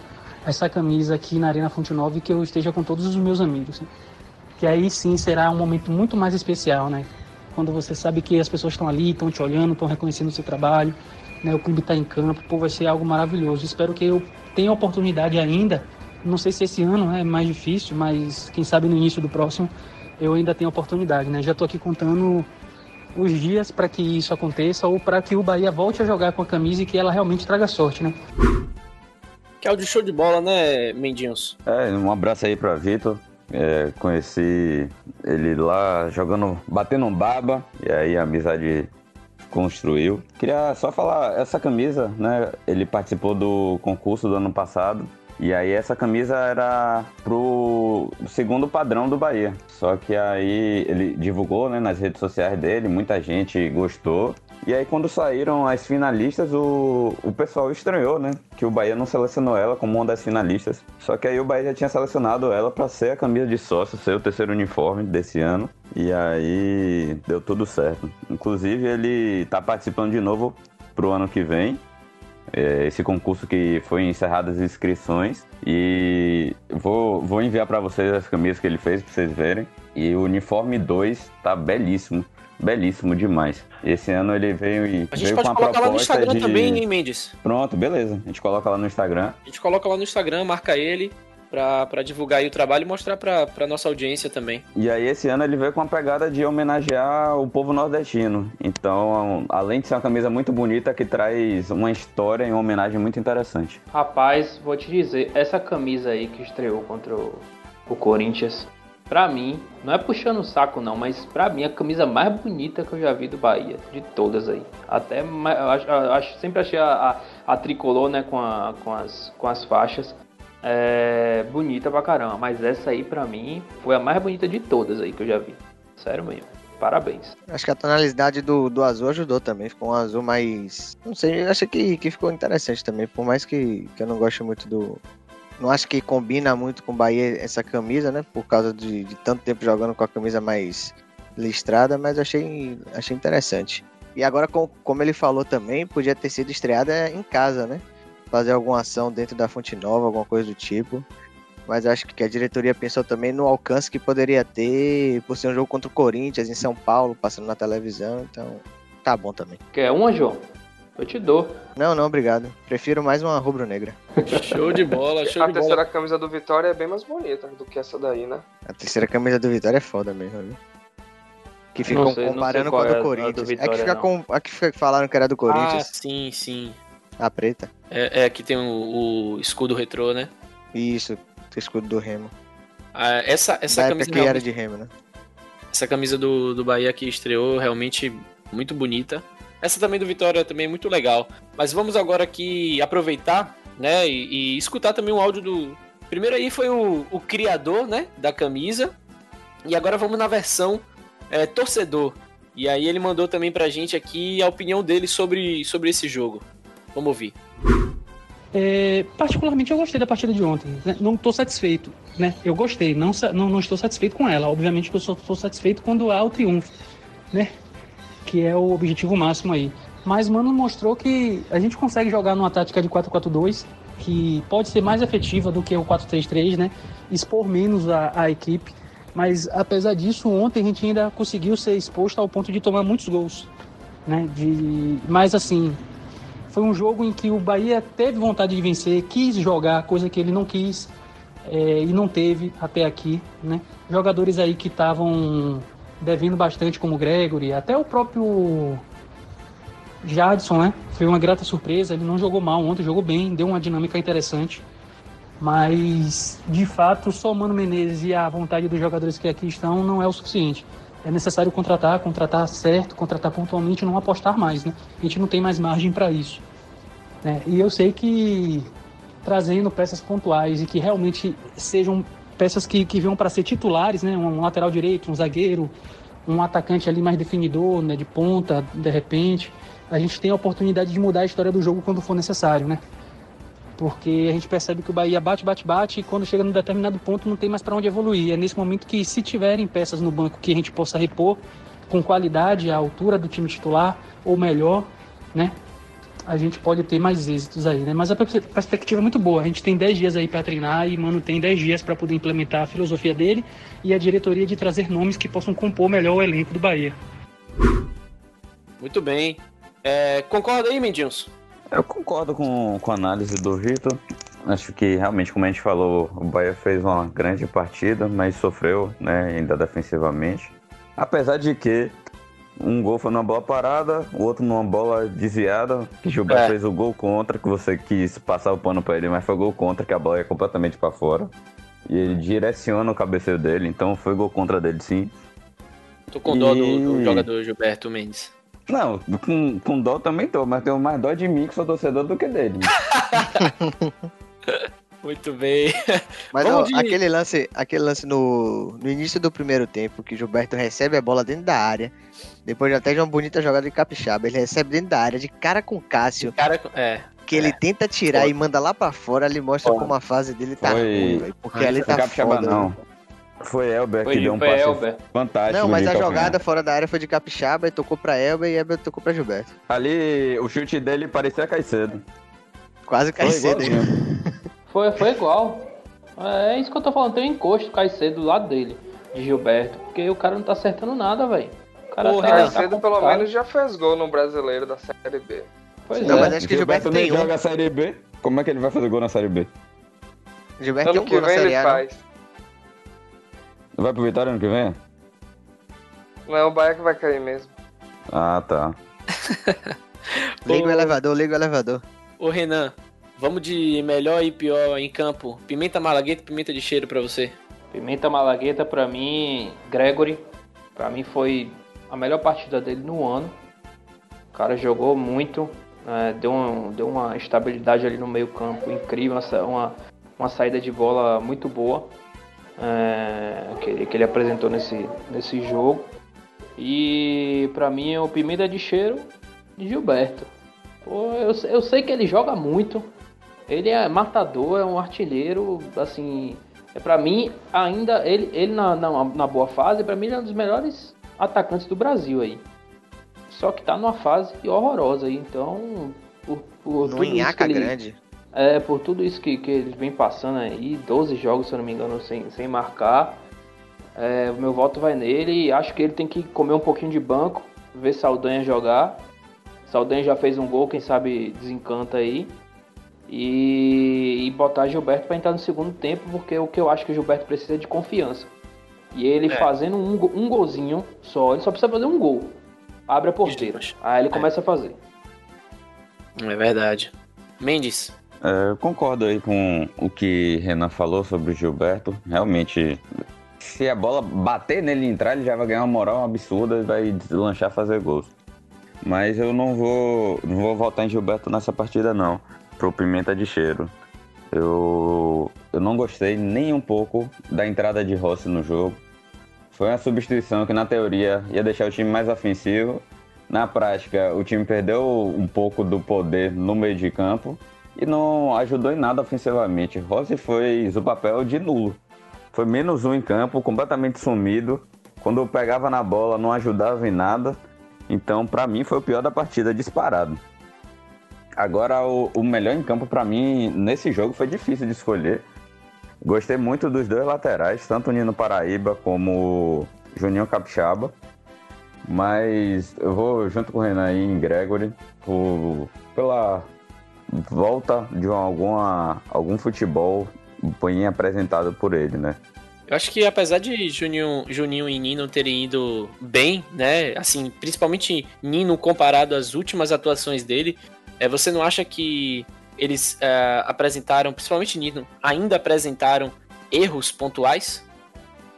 essa camisa aqui na Arena Fonte Nova e que eu esteja com todos os meus amigos. Né? Que aí sim será um momento muito mais especial, né? Quando você sabe que as pessoas estão ali, estão te olhando, estão reconhecendo o seu trabalho, né? O clube está em campo, pô, vai ser algo maravilhoso. Espero que eu tenha oportunidade ainda, não sei se esse ano é mais difícil, mas quem sabe no início do próximo, eu ainda tenho oportunidade, né? Já estou aqui contando os dias para que isso aconteça ou para que o Bahia volte a jogar com a camisa e que ela realmente traga sorte, né? Que é o de show de bola, né, Mendinhos? É, um abraço aí para Vitor. É, conheci ele lá jogando, batendo um baba, e aí a amizade construiu. Queria só falar, essa camisa, né? Ele participou do concurso do ano passado e aí essa camisa era pro segundo padrão do Bahia. Só que aí ele divulgou né, nas redes sociais dele, muita gente gostou. E aí quando saíram as finalistas, o, o pessoal estranhou, né? Que o Bahia não selecionou ela como uma das finalistas. Só que aí o Bahia já tinha selecionado ela para ser a camisa de sócio, ser o terceiro uniforme desse ano. E aí deu tudo certo. Inclusive ele tá participando de novo pro ano que vem é, esse concurso que foi encerrado as inscrições e vou, vou enviar para vocês as camisas que ele fez para vocês verem. E o uniforme 2 tá belíssimo, belíssimo demais. Esse ano ele veio e a gente veio pode com colocar lá no Instagram de... também, hein, Mendes? Pronto, beleza. A gente coloca lá no Instagram. A gente coloca lá no Instagram, marca ele para divulgar o trabalho e mostrar para nossa audiência também. E aí esse ano ele veio com a pegada de homenagear o povo nordestino. Então, além de ser uma camisa muito bonita, que traz uma história e uma homenagem muito interessante. Rapaz, vou te dizer, essa camisa aí que estreou contra o, o Corinthians, pra mim, não é puxando o saco não, mas pra mim a camisa mais bonita que eu já vi do Bahia, de todas aí. Até, eu acho, eu acho sempre achei a, a, a tricolor, né, com, a, com, as, com as faixas é bonita pra caramba, mas essa aí pra mim foi a mais bonita de todas aí que eu já vi. Sério mesmo. Parabéns. Acho que a tonalidade do, do azul ajudou também. Ficou um azul mais. Não sei, acho que, que ficou interessante também. Por mais que, que eu não goste muito do. Não acho que combina muito com o Bahia essa camisa, né? Por causa de, de tanto tempo jogando com a camisa mais listrada, mas achei, achei interessante. E agora, com, como ele falou também, podia ter sido estreada em casa, né? Fazer alguma ação dentro da Fonte Nova, alguma coisa do tipo. mas acho que a diretoria pensou também no alcance que poderia ter por ser um jogo contra o Corinthians em São Paulo, passando na televisão, então tá bom também. Quer uma, João? Eu te dou. Não, não, obrigado. Prefiro mais uma rubro-negra. Show de bola, show A de terceira bola. camisa do Vitória é bem mais bonita do que essa daí, né? A terceira camisa do Vitória é foda mesmo, viu? Que ficam sei, comparando com a é a- do a do Corinthians. é que Vitória, fica com. A que falaram que era do Ah, Corinthians, sim, sim. A preta. É, é que tem o, o escudo retrô, né? Isso, o escudo do Remo. Ah, essa essa da camisa que era de Remo, né? Essa camisa do, do Bahia que estreou realmente muito bonita. Essa também do Vitória também é muito legal. Mas vamos agora aqui aproveitar, né, e, e escutar também o áudio do. Primeiro aí foi o, o criador, né, da camisa. E agora vamos na versão é, torcedor. E aí ele mandou também pra gente aqui a opinião dele sobre, sobre esse jogo. Vamos ouvir. É, particularmente eu gostei da partida de ontem. né? Não estou satisfeito, né? Eu gostei, não, não, não estou satisfeito com ela. Obviamente que eu só estou satisfeito quando há o triunfo, né? Que é o objetivo máximo aí. Mas mano mostrou que a gente consegue jogar numa tática de 4-4-2 que pode ser mais efetiva do que o 4-3-3, né? Expor menos a, a equipe. Mas apesar disso, ontem a gente ainda conseguiu ser exposto ao ponto de tomar muitos gols, né? De, mas assim, foi um jogo em que o Bahia teve vontade de vencer, quis jogar, coisa que ele não quis é, e não teve até aqui, né? Jogadores aí que estavam devendo bastante, como o Gregory, até o próprio Jadson, né? Foi uma grata surpresa, ele não jogou mal ontem, jogou bem, deu uma dinâmica interessante. Mas, de fato, só o Mano Menezes e a vontade dos jogadores que aqui estão não é o suficiente. É necessário contratar, contratar certo, contratar pontualmente e não apostar mais, né? A gente não tem mais margem para isso. né? E eu sei que trazendo peças pontuais e que realmente sejam peças que, que venham para ser titulares, né? Um lateral direito, um zagueiro, um atacante ali mais definidor, né? De ponta, de repente, a gente tem a oportunidade de mudar a história do jogo quando for necessário, né? Porque a gente percebe que o Bahia bate, bate, bate e quando chega num determinado ponto não tem mais para onde evoluir. É nesse momento que, se tiverem peças no banco que a gente possa repor com qualidade, à altura do time titular ou melhor, né? A gente pode ter mais êxitos aí, né? Mas a pers- perspectiva é muito boa. A gente tem 10 dias aí para treinar e mano tem 10 dias para poder implementar a filosofia dele e a diretoria de trazer nomes que possam compor melhor o elenco do Bahia. Muito bem. É, concorda aí, Mendilson? Eu concordo com, com a análise do Vitor. Acho que realmente, como a gente falou, o Bahia fez uma grande partida, mas sofreu, né, ainda defensivamente. Apesar de que um gol foi numa bola parada, o outro numa bola desviada, que Gilberto É. fez o gol contra, que você quis passar o pano pra ele, mas foi gol contra, que a bola ia completamente pra fora. E ele direciona o cabeceio dele, então foi gol contra dele sim. Tô com dó do, do jogador Gilberto Mendes. Não, com, com dó também tô, mas tenho mais dó de mim que sou torcedor do que dele. Muito bem. Mas ó, aquele lance, aquele lance no, no início do primeiro tempo, que Gilberto recebe a bola dentro da área, depois até de uma bonita jogada de capixaba, ele recebe dentro da área, de cara com Cássio, Cara, é. que ele tenta tirar Foi. e manda lá pra fora, ele mostra Foi. como a fase dele tá Foi. ruim, velho, porque Não ali foi tá capixaba, foda. não. velho. Foi Elber Foi, que deu um passe Elber. fantástico. Não, mas a jogada fora da área foi de capixaba e tocou pra Elber e Elber tocou pra Gilberto. Ali, o chute dele parecia Caicedo. Quase cai Foi cedo, hein? igualzinho. Foi, foi igual. É isso que eu tô falando, tem um encosto cai cedo do lado dele, de Gilberto. Porque o cara não tá acertando nada, velho. O cara tá, Renan, tá Cedo pelo menos já fez gol no brasileiro da Série B. Pois Não, é. mas acho que Gilberto nem tem um. joga a Série B. Como é que ele vai fazer gol na Série B? Gilberto tem Ano um que gol na Série ele A, né? faz. Vai pro Vitória ano que vem? Não o Bahia que vai cair mesmo. Ah, tá. Liga o elevador, liga o elevador. Ô, Renan, vamos de melhor e pior em campo. Pimenta malagueta e pimenta de cheiro pra você. Pimenta Malagueta, pra mim, Gregory, pra mim foi a melhor partida dele no ano. O cara jogou muito, é, deu, um- deu uma estabilidade ali no meio campo incrível, uma, uma saída de bola muito boa é, que, ele- que ele apresentou nesse, nesse jogo. E pra mim o Pimenta de cheiro de Gilberto. Pô, eu, eu sei que ele joga muito, ele é matador, é um artilheiro, assim, é para mim ainda ele, ele na, na, na boa fase, pra mim ele é um dos melhores atacantes do Brasil aí. Só que tá numa fase horrorosa aí, então por, por No Inhaca ele- grande. É, por tudo isso que, que eles vêm passando aí, 12 jogos, se eu não me engano, sem, sem marcar. É, o meu voto vai nele e acho que ele tem que comer um pouquinho de banco, ver Saldanha jogar. Saldanha já fez um gol, quem sabe desencanta aí. E, e botar Gilberto para entrar no segundo tempo, porque o que eu acho que o Gilberto precisa é de confiança. E ele é. fazendo um, um golzinho só, ele só precisa fazer um gol. Abre a porteira. Aí ele é. começa a fazer. É verdade. Mendes. É, eu concordo aí com o que Renan falou sobre o Gilberto. Realmente, se a bola bater nele e entrar, ele já vai ganhar uma moral absurda e vai deslanchar fazer gols. Mas eu não vou, não vou voltar em Gilberto nessa partida não pro Pimenta de Cheiro. Eu, eu não gostei nem um pouco da entrada de Rossi no jogo. Foi uma substituição que, na teoria, ia deixar o time mais ofensivo. Na prática, o time perdeu um pouco do poder no meio de campo e não ajudou em nada ofensivamente. Rossi fez o papel de nulo. Foi menos um em campo, completamente sumido. Quando pegava na bola, não ajudava em nada. Então, para mim, foi o pior da partida, disparado. Agora, o, o melhor em campo para mim nesse jogo foi difícil de escolher. Gostei muito dos dois laterais, tanto o Nino Paraíba como o Juninho Capixaba. Mas eu vou junto com o Renan aí em Gregory por, pela volta de alguma, algum futebol bem apresentado por ele, né? Eu acho que apesar de Juninho, Juninho e Nino terem ido bem, né? Assim, principalmente Nino comparado às últimas atuações dele, é, você não acha que eles é, apresentaram, principalmente Nino, ainda apresentaram erros pontuais?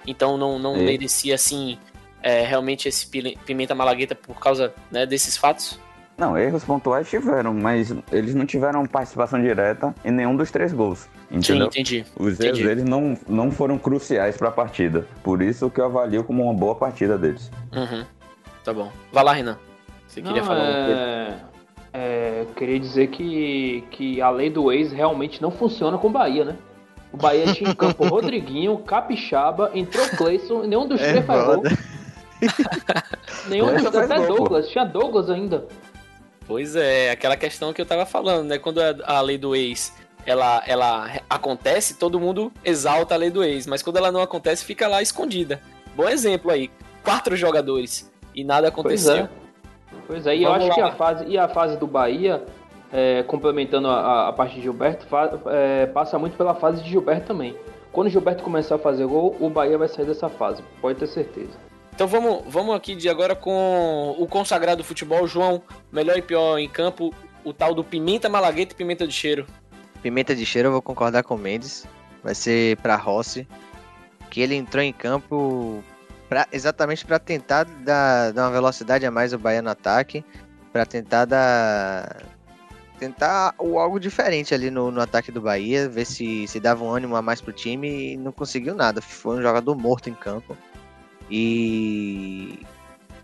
Então não, não é. merecia, assim, é, realmente esse Pimenta Malagueta por causa né, desses fatos? Não, erros pontuais tiveram, mas eles não tiveram participação direta em nenhum dos três gols. Entendeu? Sim, entendi. Os erros entendi. deles não, não foram cruciais para a partida. Por isso que eu avalio como uma boa partida deles. Uhum. Tá bom. Vai lá, Renan. Você queria não, falar é... um é, queria dizer que, que a lei do ex realmente não funciona com o Bahia, né? O Bahia tinha em campo Rodriguinho, Capixaba, entrou Cleison, nenhum dos é três faz gol. nenhum dos três, até Douglas, tinha Douglas ainda. Pois é, aquela questão que eu tava falando, né? Quando a lei do ex ela, ela acontece, todo mundo exalta a lei do ex, mas quando ela não acontece, fica lá escondida. Bom exemplo aí, quatro jogadores e nada aconteceu. Pois é, e eu acho lá. que a fase, e a fase do Bahia, é, complementando a, a, parte de Gilberto, fa, é, passa muito pela fase de Gilberto também. Quando o Gilberto começar a fazer gol, o Bahia vai sair dessa fase, pode ter certeza. Então vamos, vamos aqui de agora com o consagrado futebol, João, melhor e pior em campo, o tal do Pimenta Malagueta e Pimenta de Cheiro. Pimenta de Cheiro eu vou concordar com o Mendes, vai ser para Rossi, que ele entrou em campo pra, exatamente para tentar dar, dar uma velocidade a mais ao Bahia no ataque, para tentar dar tentar algo diferente ali no, no ataque do Bahia, ver se, se dava um ânimo a mais pro time e não conseguiu nada. Foi um jogador morto em campo e,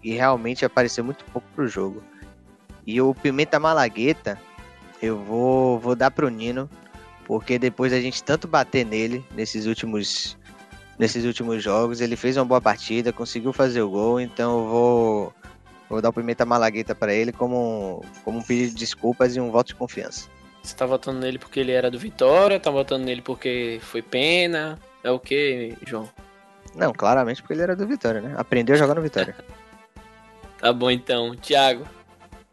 e realmente apareceu muito pouco pro jogo. E o Pimenta Malagueta, eu vou, vou dar pro Nino, porque depois a gente tanto bater nele nesses últimos nesses últimos jogos. Ele fez uma boa partida, conseguiu fazer o gol, então eu vou, vou dar o Pimenta Malagueta para ele como, como um pedido de desculpas e um voto de confiança. Você tá votando nele porque ele era do Vitória, tá votando nele porque foi pena, é o que, João? Não, claramente porque ele era do Vitória, né? Aprendeu a jogar no Vitória. tá bom então. Thiago,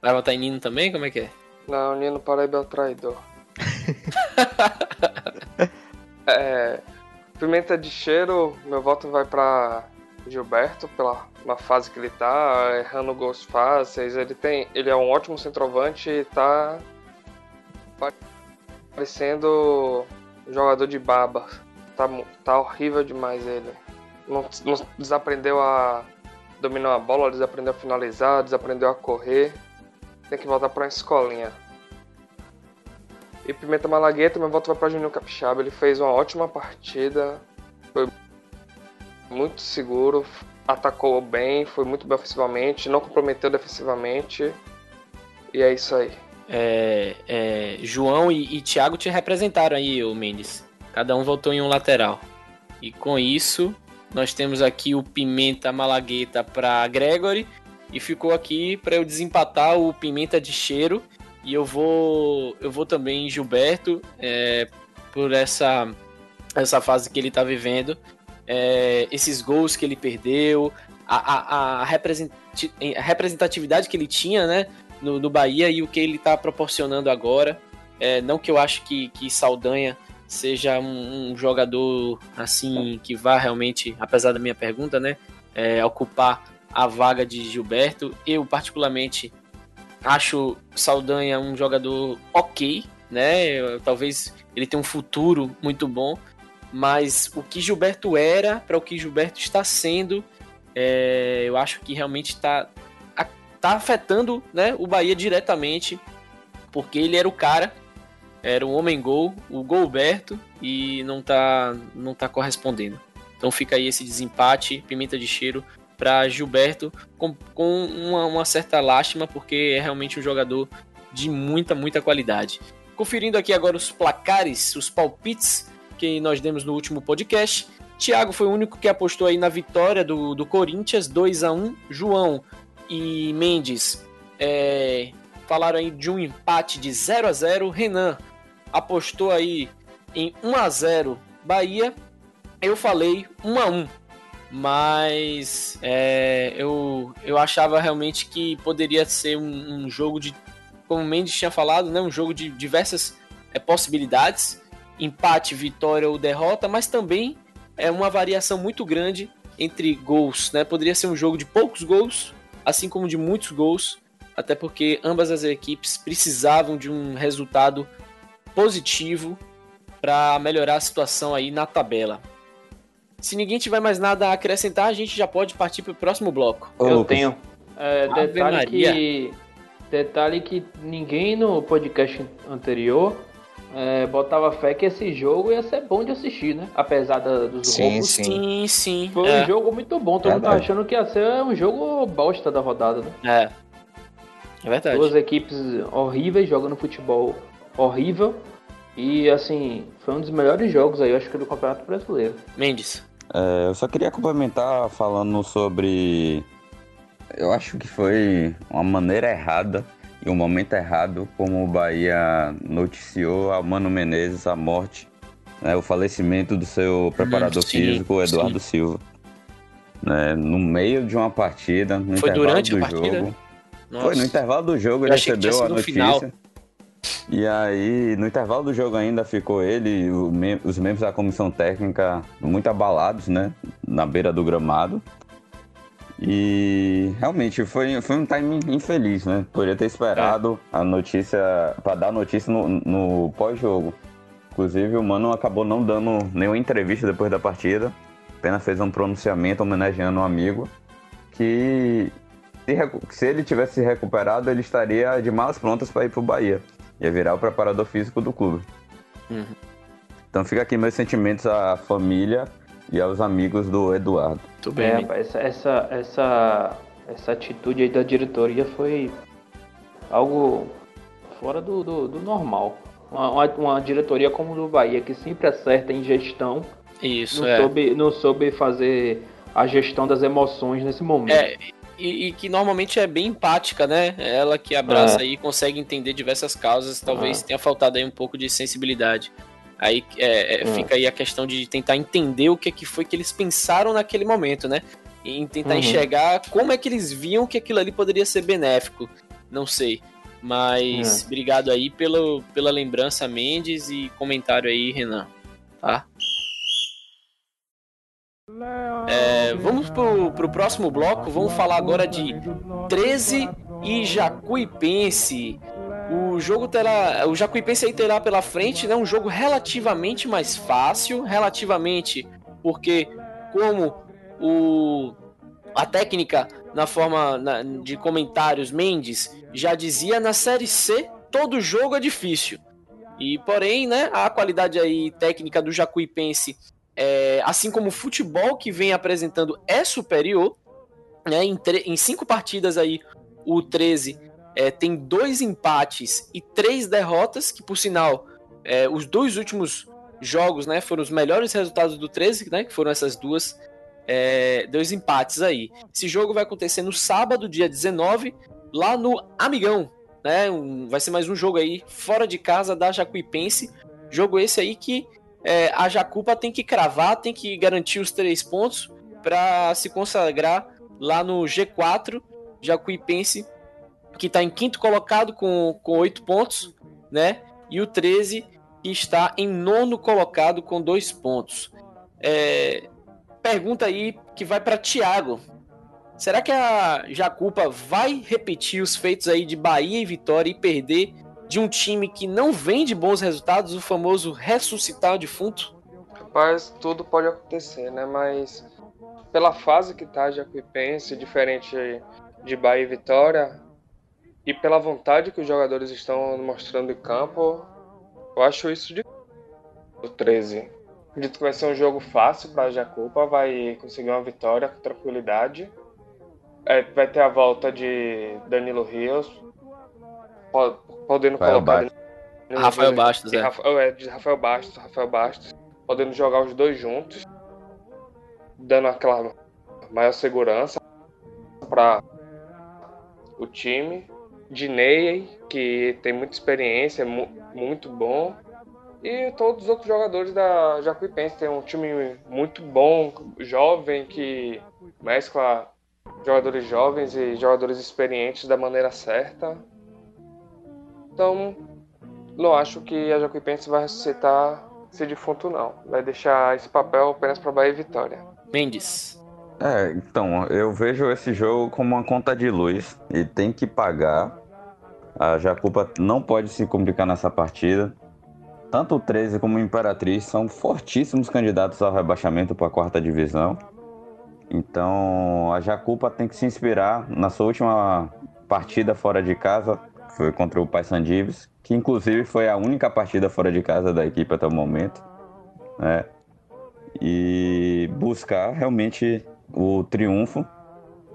vai votar em Nino também? Como é que é? Não, Nino Paraíba é o traidor. é, Pimenta de cheiro, meu voto vai para Gilberto pela na fase que ele tá, errando gols fáceis. Ele tem, ele é um ótimo centroavante e tá parecendo jogador de baba. Tá, tá horrível demais ele. Não, não desaprendeu a dominar a bola, desaprendeu a finalizar, desaprendeu a correr. Tem que voltar para escolinha. E Pimenta Malagueta, voto vai para Juninho Capixaba. Ele fez uma ótima partida, foi muito seguro, atacou bem, foi muito bem ofensivamente, não comprometeu defensivamente. E é isso aí. É, é, João e, e Thiago te representaram aí, o Mendes. Cada um votou em um lateral. E com isso, nós temos aqui o Pimenta Malagueta para Gregory. E ficou aqui para eu desempatar o Pimenta de Cheiro E eu vou, eu vou também em Gilberto, é, por essa, essa fase que ele está vivendo, é, esses gols que ele perdeu, a, a, a, representatividade que ele tinha né, no, no Bahia e o que ele está proporcionando agora. É, não que eu acho que, que Saldanha seja um, um, jogador assim que vá realmente, apesar da minha pergunta, né, é, ocupar a vaga de Gilberto. Eu particularmente acho Saldanha um jogador ok, né? Talvez ele tenha um futuro muito bom, mas o que Gilberto era para o que Gilberto está sendo, é, eu acho que realmente está tá afetando né, o Bahia diretamente, porque ele era o cara era um homem gol, o Golberto, e não tá, não tá correspondendo. Então fica aí esse desempate, pimenta de cheiro para Gilberto, com, com uma, uma, certa lástima, porque é realmente um jogador de muita, muita qualidade. Conferindo aqui agora os placares, os palpites que nós demos no último podcast. Thiago foi o único que apostou aí na vitória do, do Corinthians, 2 a 1 João e Mendes é, falaram aí de um empate de 0 a 0 Renan apostou aí em 1 a 0 Bahia. Eu falei 1 a 1 mas é, eu, eu achava realmente que poderia ser um, um, jogo de, como o Mendes tinha falado, né, um jogo de diversas é, possibilidades, empate, vitória ou derrota, mas também é uma variação muito grande entre gols, né? Poderia ser um jogo de poucos gols, assim como de muitos gols, até porque ambas as equipes precisavam de um resultado positivo para melhorar a situação aí na tabela. Se ninguém tiver mais nada a acrescentar, a gente já pode partir para o próximo bloco. Eu tenho. É, detalhe, que, detalhe que ninguém no podcast anterior é, botava fé que esse jogo ia ser bom de assistir, né? Apesar da, dos sim, roubos. Sim, sim. sim. Foi é. um jogo muito bom. Todo mundo tá achando que ia ser um jogo bosta da rodada, né? É. É verdade. Duas equipes horríveis jogando futebol horrível. E assim, foi um dos melhores jogos aí, eu acho que do Campeonato Brasileiro. Mendes. É, eu só queria complementar falando sobre. Eu acho que foi uma maneira errada e um momento errado como o Bahia noticiou a Mano Menezes a morte, né, o falecimento do seu preparador sim, físico, Eduardo sim. Silva. Né, no meio de uma partida, no foi intervalo do jogo. Foi no intervalo do jogo, ele recebeu a notícia. Final. E aí, no intervalo do jogo ainda ficou ele e os membros da comissão técnica muito abalados, né? Na beira do gramado. E realmente foi, foi um time infeliz, né? Poderia ter esperado é. a notícia, para dar notícia no, no pós-jogo. Inclusive, o Mano acabou não dando nenhuma entrevista depois da partida, apenas fez um pronunciamento homenageando um amigo que se, se ele tivesse se recuperado, ele estaria de malas prontas para ir para o Bahia. Ia virar o preparador físico do clube. Uhum. Então fica aqui meus sentimentos à família e aos amigos do Eduardo. Tudo bem. É, rapaz, essa, essa, essa atitude aí da diretoria foi algo fora do, do, do normal. Uma, uma, uma, diretoria como o do Bahia, que sempre acerta em gestão. Isso, não é. Soube, não soube fazer a gestão das emoções nesse momento. É, e, e, que normalmente é bem empática, né? Ela que abraça é. e consegue entender diversas causas, talvez é. tenha faltado aí um pouco de sensibilidade. Aí é, é, hum. fica aí a questão de tentar entender o que, que foi que eles pensaram naquele momento, né? E tentar uhum. enxergar como é que eles viam que aquilo ali poderia ser benéfico. Não sei. Mas é. obrigado aí pelo, pela lembrança, Mendes, e comentário aí, Renan. Tá? É, vamos pro, pro próximo bloco. Vamos falar agora de 13 e Jacuipense. O jogo terá. O Jacuipense aí terá pela frente né, um jogo relativamente mais fácil. Relativamente, porque como o, a técnica na forma na, de comentários Mendes já dizia na série C, todo jogo é difícil. E porém, né, a qualidade aí técnica do Jacuipense, é, assim como o futebol que vem apresentando é superior, né, em, em cinco partidas aí o 13 é, tem dois empates e três derrotas, que por sinal, é, os dois últimos jogos né, foram os melhores resultados do 13, né, que foram essas duas, é, dois empates aí. Esse jogo vai acontecer no sábado, dia 19, lá no Amigão, né? Um, vai ser mais um jogo aí fora de casa da Jacuipense. Jogo esse aí que é, a Jacupa tem que cravar, tem que garantir os três pontos para se consagrar lá no G4. Jacuipense que está em quinto colocado com, oito pontos, né? E o 13 que está em nono colocado com dois pontos. É, pergunta aí que vai para Thiago. Será que a Jacupa vai repetir os feitos aí de Bahia e Vitória e perder de um time que não vem de bons resultados, o famoso ressuscitar o defunto? Rapaz, tudo pode acontecer, né? Mas pela fase que tá Jacuipense, diferente de Bahia e Vitória, e pela vontade que os jogadores estão mostrando em campo, eu acho isso de o 13. Acredito que vai ser um jogo fácil para Jacupa, vai conseguir uma vitória com tranquilidade. É, vai ter a volta de Danilo Rios, podendo Rafael colocar. Bastos. Rafael Bastos, é. Rafael, é, de Rafael Bastos, Rafael Bastos, podendo jogar os dois juntos, dando aquela maior segurança para o time. Diney, que tem muita experiência, mu muito bom. E todos os outros jogadores da Jacuipense tem um time muito bom, jovem, que mescla jogadores jovens e jogadores experientes da maneira certa. Então, não acho que a Jacuipense vai ressuscitar esse defunto, não. Vai deixar esse papel apenas para Bahia e Vitória. Mendes. É, então, eu vejo esse jogo como uma conta de luz e tem que pagar. A Jacupa não pode se complicar nessa partida. Tanto o 13 como o Imperatriz são fortíssimos candidatos ao rebaixamento para a quarta divisão. Então a Jacupa tem que se inspirar na sua última partida fora de casa, foi contra o Paysandives, que inclusive foi a única partida fora de casa da equipe até o momento. Né? E buscar realmente o triunfo.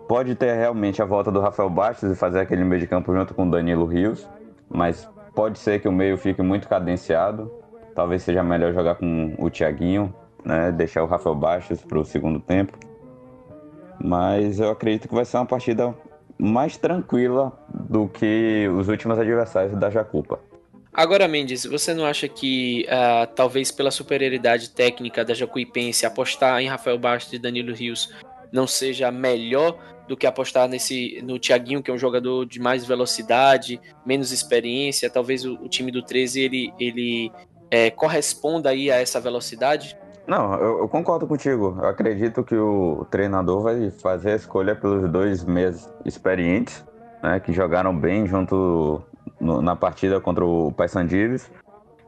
Pode ter realmente a volta do Rafael Bastos e fazer aquele meio de campo junto com o Danilo Rios, mas Pode ser que o meio fique muito cadenciado. Talvez seja melhor jogar com o Thiaguinho, né? Deixar o Rafael Baixos para o segundo tempo. Mas eu acredito que vai ser uma partida mais tranquila do que os últimos adversários da Jacupa. Agora, Mendes, você não acha que uh, talvez pela superioridade técnica da Jacuipense apostar em Rafael Bastos e Danilo Rios não seja melhor do que apostar nesse no Thiaguinho, que é um jogador de mais velocidade, menos experiência. Talvez o, o time do 13 ele, ele é, corresponda aí a essa velocidade. Não, eu, eu, concordo contigo. Eu acredito que o treinador vai fazer a escolha pelos dois meses experientes, né, que jogaram bem junto no, na partida contra o Paysandives.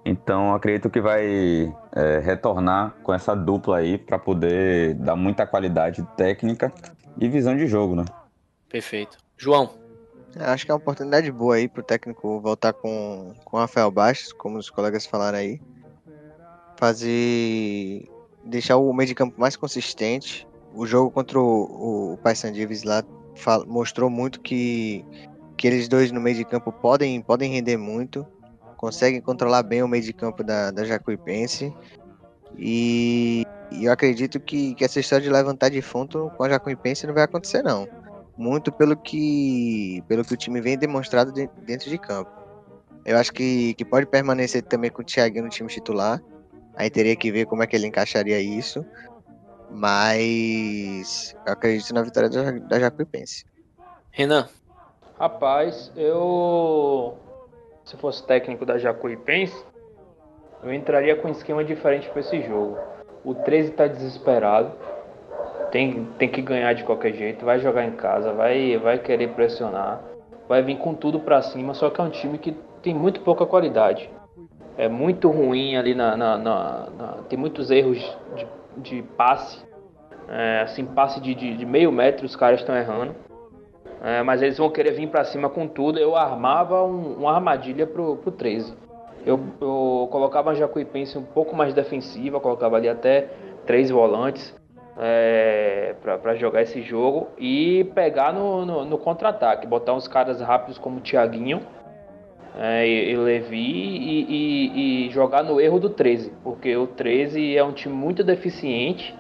Então acredito que vai é, retornar com essa dupla aí para poder dar muita qualidade técnica e visão de jogo, né? Perfeito. João. Acho que é uma oportunidade boa aí pro técnico voltar com, com o Rafael Bastos, como os colegas falaram aí. Fazer. deixar o meio de campo mais consistente. O jogo contra o, o Paysandives lá mostrou muito que, que eles dois no meio de campo podem, podem render muito. Conseguem controlar bem o meio de campo da, da Jacuipense. E e eu acredito que, que essa história de levantar defunto com a Jacuipense não vai acontecer, não. Muito pelo que, pelo que o time vem demonstrado de, dentro de campo. Eu acho que, que pode permanecer também com o Thiago no time titular. Aí teria que ver como é que ele encaixaria isso. Mas eu acredito na vitória da, da Jacuipense. Renan. Rapaz, eu. Se fosse técnico da Jacuipense, eu entraria com um esquema diferente para esse jogo. O 13 está desesperado. Tem, tem que ganhar de qualquer jeito. Vai jogar em casa, vai, vai querer pressionar. Vai vir com tudo para cima. Só que é um time que tem muito pouca qualidade. É muito ruim ali na. na, na, na tem muitos erros de, de passe. É, assim, passe de, de, de, meio metro os caras estão errando. É, mas eles vão querer vir para cima com tudo. Eu armava um, uma armadilha pro, pro 13. Eu, eu colocava a Jacuipense um pouco mais defensiva, colocava ali até três volantes é, para jogar esse jogo e pegar no, no, no contra-ataque, botar uns caras rápidos como o Thiaguinho é, e, e, Levi e, e, e, jogar no erro do 13, porque o 13 é um time muito deficiente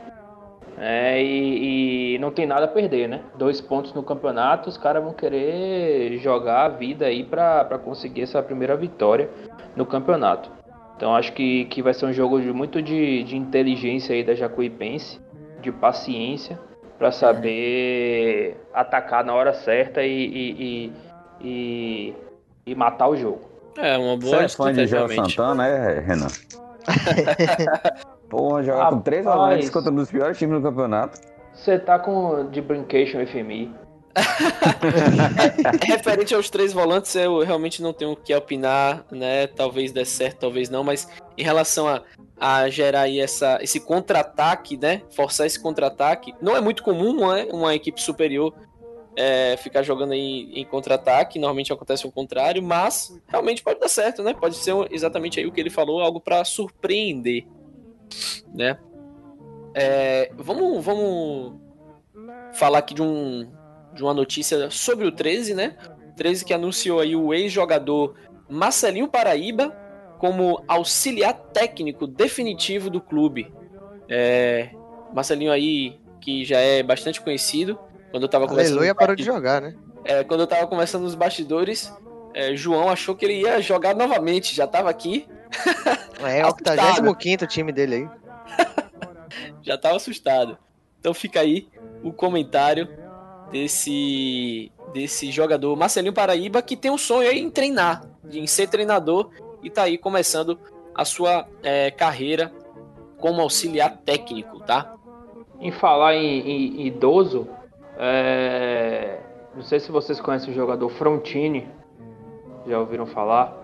É, e, não tem nada a perder, né? Dois pontos no campeonato, os caras vão querer jogar a vida aí para conseguir essa primeira vitória no campeonato. Então acho que, que vai ser um jogo de, muito de, de inteligência aí da Jacuipense, de paciência, para saber atacar na hora certa e, e, matar o jogo. É, uma boa Você é fã de Gel Santana, é, Renan? Pô, jogar com três volantes contra um dos piores times do campeonato. Você tá com de brincation FMI. Referente aos três volantes, eu realmente não tenho o que opinar, né? Talvez dê certo, talvez não, mas em relação a, a gerar aí essa, esse contra-ataque, né? Forçar esse contra-ataque, não é muito comum, né? Uma equipe superior é, ficar jogando aí em contra-ataque, normalmente acontece o contrário, mas realmente pode dar certo, né? Pode ser exatamente aí o que ele falou, algo para surpreender, né? É, vamos, vamos falar aqui de um de uma notícia sobre o 13, né? 13 que anunciou aí o ex-jogador Marcelinho Paraíba como auxiliar técnico definitivo do clube. É, Marcelinho aí, que já é bastante conhecido, quando eu tava conversando... Aleluia parou de jogar, né? É, quando eu tava conversando nos bastidores, é, João achou que ele ia jogar novamente, já tava aqui. É, o 85 time dele aí. já tava assustado. Então fica aí o comentário desse desse jogador Marcelinho Paraíba que tem um sonho aí em treinar, em ser treinador e tá aí começando a sua é, carreira como auxiliar técnico, tá? Em falar em, em idoso, é... não sei se vocês conhecem o jogador Frontini, já ouviram falar?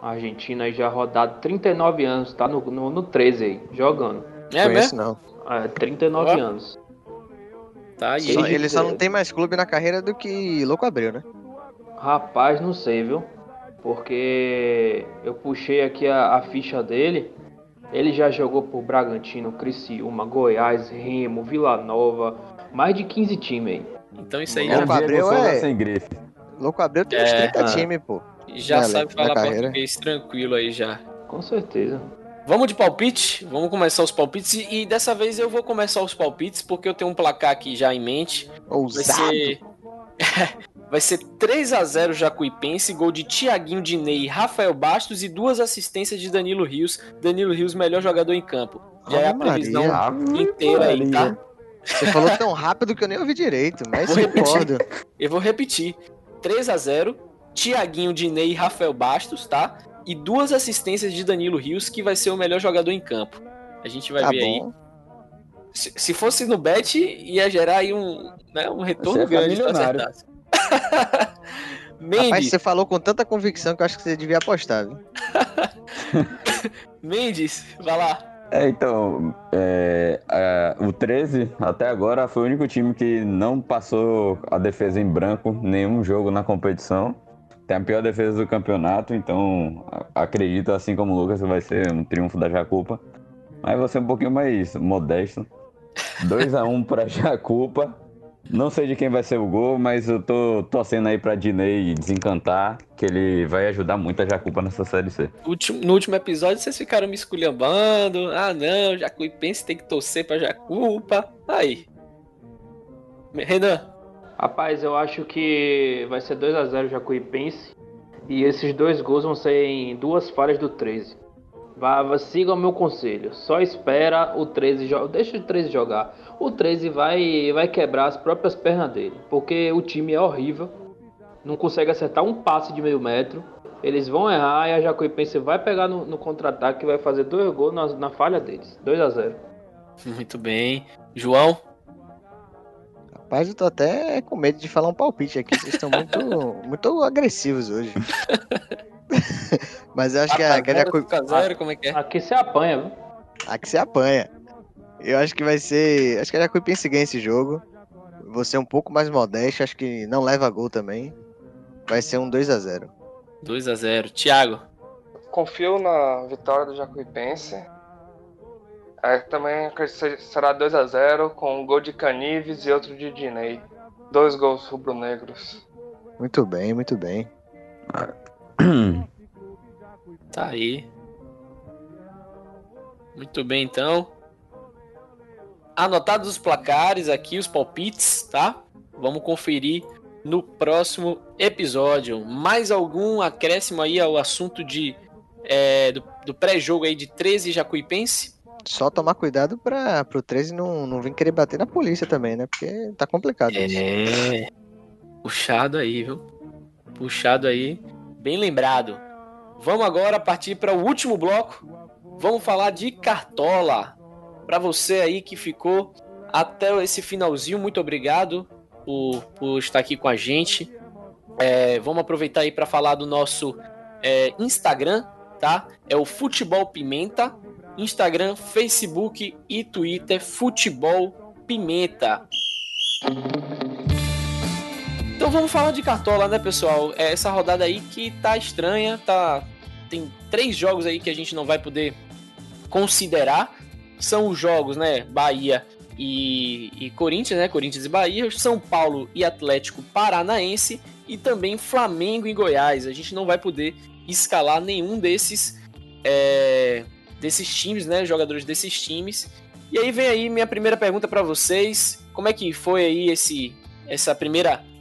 A Argentina aí já rodado 39 anos, tá no, no, no 13 aí, jogando. É mesmo? Não. É, 39 anos. Tá, e só, ele só não tem mais clube na carreira do que Louco Abreu, né? Rapaz, não sei, viu? Porque eu puxei aqui a, a ficha dele. Ele já jogou por Bragantino, Criciúma, Goiás, Remo, Vila Nova, mais de 15 times aí. Então isso aí Louco já Abreu é sem grife. Louco Abreu tem uns 30 é, times, pô. Já na, sabe falar português tranquilo aí já. Com certeza. Vamos de palpite? Vamos começar os palpites. E, e, dessa vez eu vou começar os palpites, porque eu tenho um placar aqui já em mente. Ousado. Vai ser, Vai ser 3 a 0 Jacuipense, gol de Tiaguinho Dinei, Rafael Bastos e duas assistências de Danilo Rios. Danilo Rios, melhor jogador em campo. Já é a previsão Maria. inteira aí, tá? Você falou tão rápido que eu nem ouvi direito, mas vou repetir. Eu vou repetir. 3 a 0 Tiaguinho Dinei e Rafael Bastos, tá? e duas assistências de Danilo Rios, que vai ser o melhor jogador em campo. A gente vai tá ver bom. aí. Se, se, fosse no bet, ia gerar aí um, né, um retorno grande se acertasse. Mendes. Rapaz, você falou com tanta convicção que eu acho que você devia apostar, viu? Mendes, vai lá. É, então, é, é, o 13 até agora foi o único time que não passou a defesa em branco nenhum jogo na competição. Tem a pior defesa do campeonato, então acredito, assim como o Lucas, vai ser um triunfo da Jacupa. Mas você um pouquinho mais modesto. 2x1 um pra Jacupa. Não sei de quem vai ser o gol, mas eu tô torcendo aí pra Dinei desencantar, que ele vai ajudar muito a Jacupa nessa Série C. No último episódio vocês ficaram me esculhambando. Ah não, Jacuipense tem que torcer pra Jacupa. Aí. Renan, Rapaz, eu acho que vai ser 2 a 0 Jacuipense. E esses dois gols vão ser em duas falhas do 13. Vá, vá, siga o meu conselho. Só espera o 13 jogar. Deixa o 13 jogar. O 13 vai, vai quebrar as próprias pernas dele. Porque o time é horrível. Não consegue acertar um passe de meio metro. Eles vão errar e a Jacuipense vai pegar no, no contra-ataque e vai fazer dois gols na, na falha deles. 2 a 0 Muito bem. João? Rapaz, eu tô até com medo de falar um palpite aqui. Vocês estão muito, muito agressivos hoje. Mas eu acho que a, que a zero, como é que é? Aqui você apanha, viu? Aqui você apanha. Eu acho que vai ser. Acho que a Jacuipense ganha esse jogo. Vou ser um pouco mais modesto. Acho que não leva gol também. Vai ser um 2x0. 2x0. Thiago. Confio na vitória do Jacuipense. É, também será 2 a 0 com um gol de Canives e outro de Dinei. Dois gols rubro-negros. Muito bem, muito bem. Tá aí. Muito bem, então. anotados os placares aqui, os palpites, tá? Vamos conferir no próximo episódio. Mais algum acréscimo aí ao assunto de é, do, do pré-jogo aí de 13 Jacuipense? Só tomar cuidado para o 13 não, não vir querer bater na polícia também, né? Porque tá complicado. É. Isso. Puxado aí, viu? Puxado aí. Bem lembrado. Vamos agora partir para o último bloco. Vamos falar de Cartola. Para você aí que ficou até esse finalzinho, muito obrigado por, por estar aqui com a gente. É, vamos aproveitar aí para falar do nosso é, Instagram, tá? É o Futebol Pimenta. Instagram, Facebook e Twitter, Futebol Pimenta. Então vamos falar de cartola, né, pessoal? É essa rodada aí que tá estranha, tá tem três jogos aí que a gente não vai poder considerar. São os jogos, né, Bahia e, e Corinthians, né, Corinthians e Bahia, São Paulo e Atlético Paranaense e também Flamengo e Goiás. A gente não vai poder escalar nenhum desses é, desses times, né? Jogadores desses times. E aí vem aí minha primeira pergunta para vocês. Como é que foi aí esse, essa primeira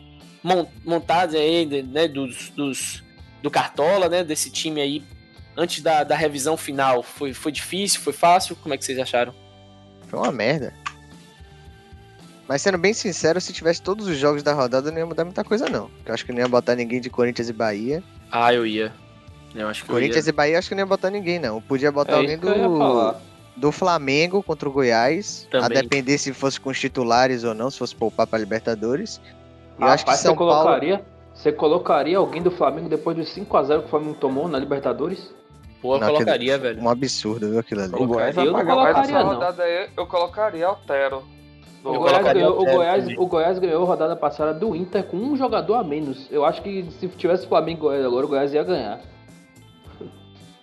montagem aí, né, dos, dos, do Cartola, né? Desse time aí antes da, da revisão final? Foi, foi difícil? Foi fácil? Como é que vocês acharam? Foi uma merda. Mas sendo bem sincero, se tivesse todos os jogos da rodada, não ia mudar muita coisa, não. Eu acho que não ia botar ninguém de Corinthians e Bahia. Ah, eu ia. Eu acho que Corinthians ia... e Bahia acho que não ia botar ninguém, não. Podia botar é alguém do, do Flamengo contra o Goiás. Também. A depender se fosse com os titulares ou não, se fosse poupar para Libertadores. Eu ah, acho que São você Paulo... colocaria, você colocaria alguém do Flamengo depois dos 5x0 que o Flamengo tomou na Libertadores? Pô, eu não, colocaria, aquilo, velho. Um absurdo, viu, aquilo ali. O Goiás eu não colocaria, não. Aí, eu colocaria Altero. O Goiás, ganhou, o, Goiás, o Goiás ganhou a rodada passada do Inter com um jogador a menos. Eu acho que se tivesse Flamengo e Goiás agora, o Goiás ia ganhar.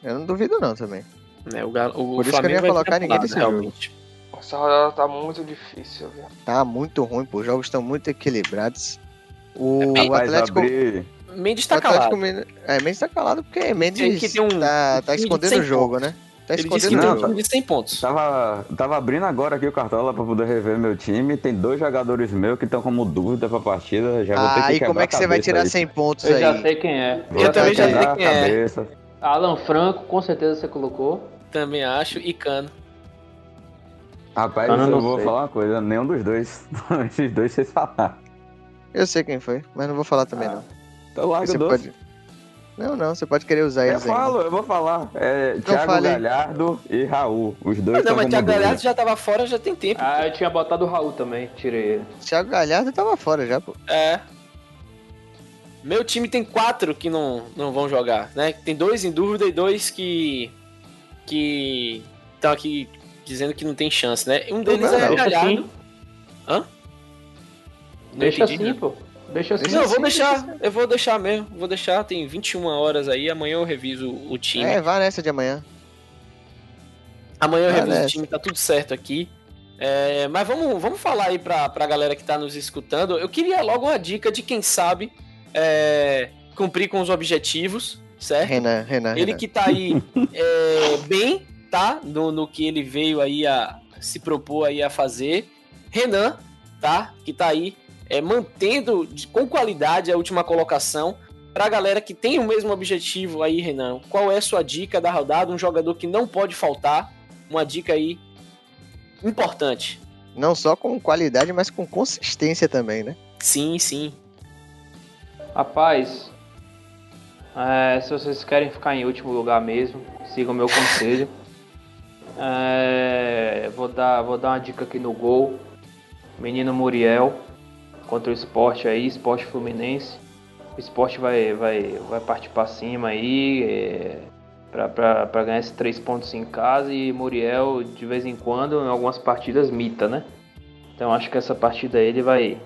Eu não duvido não também. É, o, o Por isso que eu não ia colocar ninguém desse realmente. Jogo. Essa rodada tá muito difícil, viu? Tá muito ruim, pô. Os jogos estão muito equilibrados. O, é, Atlético. Abrir... Mendes tá calado. É, Mendes tá calado porque Mendes que tem um... tá, tá escondendo o jogo, pontos. né? Tá Ele escondendo o jogo. Não, de 100 pontos. Tava, tava abrindo agora aqui o Cartola pra poder rever meu time. Tem dois jogadores meus que estão como dúvida pra partida. Já vou ter que Aí como é que você vai tirar aí. 100 pontos eu aí? Eu já sei quem é. Vou eu também já sei quem é. Alan Franco, com certeza você colocou. Também acho. E Cano. Rapaz, eu vou sei. falar uma coisa. Nenhum dos dois. Esses dois vocês falaram. Eu sei quem foi, mas não vou falar também ah. não. Então larga o doce. Pode... Não, não, você pode querer usar eles Eu falo, ainda. eu vou falar. É, então Thiago fale. Galhardo e Raul. Os dois Não, mas Thiago Galhardo já tava fora já tem tempo. Ah, eu tinha botado o Raul também, tirei ele. Thiago Galhardo tava fora já, pô. É. Meu time tem quatro que não, não vão jogar, né? Tem dois em dúvida e dois que. que. estão aqui dizendo que não tem chance, né? Um deles não, é Galhardo. Assim. Hã? Deixa assim, pô. Deixa assim. Não, eu vou deixar, eu vou deixar mesmo. Vou deixar, tem 21 horas aí, amanhã eu reviso o time. É, vai nessa de amanhã. Amanhã eu vai reviso nessa. o time, tá tudo certo aqui. É, mas vamos, vamos falar aí pra, pra galera que tá nos escutando. Eu queria logo uma dica de quem sabe é, cumprir com os objetivos, certo? Renan, Renan. Ele Renan. que tá aí é, bem, tá? No, no que ele veio aí a se propor aí a fazer. Renan, tá? Que tá aí é, mantendo de, com qualidade a última colocação. Para a galera que tem o mesmo objetivo aí, Renan, qual é a sua dica da rodada? Um jogador que não pode faltar, uma dica aí importante. Não só com qualidade, mas com consistência também, né? Sim, sim. Rapaz, é, se vocês querem ficar em último lugar mesmo, sigam o meu conselho. É, vou, dar, vou dar uma dica aqui no gol. Menino Muriel contra o esporte aí, esporte fluminense. O esporte vai, vai, vai partir para cima aí é, para ganhar esses três pontos em casa e Muriel de vez em quando em algumas partidas mita, né? Então acho que essa partida ele vai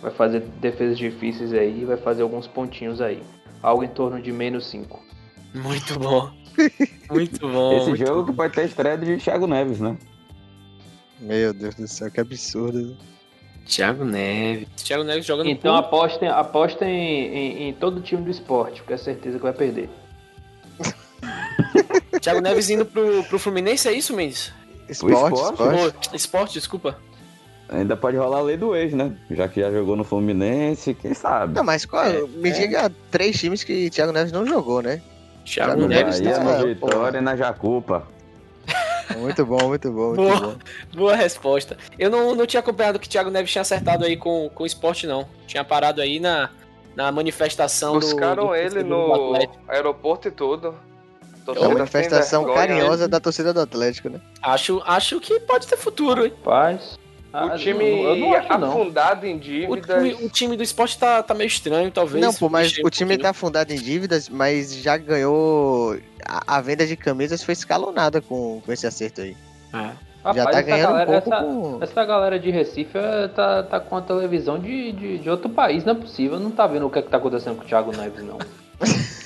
vai fazer defesas difíceis aí, vai fazer alguns pontinhos aí. Algo em torno de menos 5. Muito bom. Muito bom. Esse muito jogo bom. que pode ter estreia de Thiago Neves, né? Meu Deus do céu, que absurdo. Thiago Neves. Thiago Neves jogando Então apostem, apostem em, em, em todo o time do esporte, porque é certeza que vai perder. Thiago Neves indo pro, pro Fluminense, é isso, Mendes? Esporte, esporte? esporte. Esporte, desculpa. Ainda pode rolar a lei do ex, né? Já que já jogou no Fluminense, quem sabe? Não, mas qual, É, me é. diga três times que Thiago Neves não jogou, né? Thiago Thiago no Neves. Neves Bahia, tá- no Vitória e na Jacupa. Muito bom, muito bom, muito Boa. bom. Boa resposta. Eu não, não tinha acompanhado que Thiago Neves tinha acertado aí com, com o esporte, não. Tinha parado aí na, na manifestação do- Buscaram do, ele torcedor do no Atlético. aeroporto e tudo. É uma manifestação carinhosa da torcida do Atlético, né? Acho, acho que pode ter futuro, hein? Paz. O time eu não acho, não. afundado em O dívidas. time, o time do esporte tá, tá meio estranho, talvez. Não, pô, mas o time tá fundado em dívidas, mas já ganhou. A, a venda de camisas foi escalonada com, com esse acerto aí. É. Rapaz, já tá essa ganhando galera, um pouco essa, com. essa galera de Recife é, tá, tá com a televisão de, de, de outro país, não é possível. Não tá vendo o que, é que tá acontecendo com o Thiago Neves, não.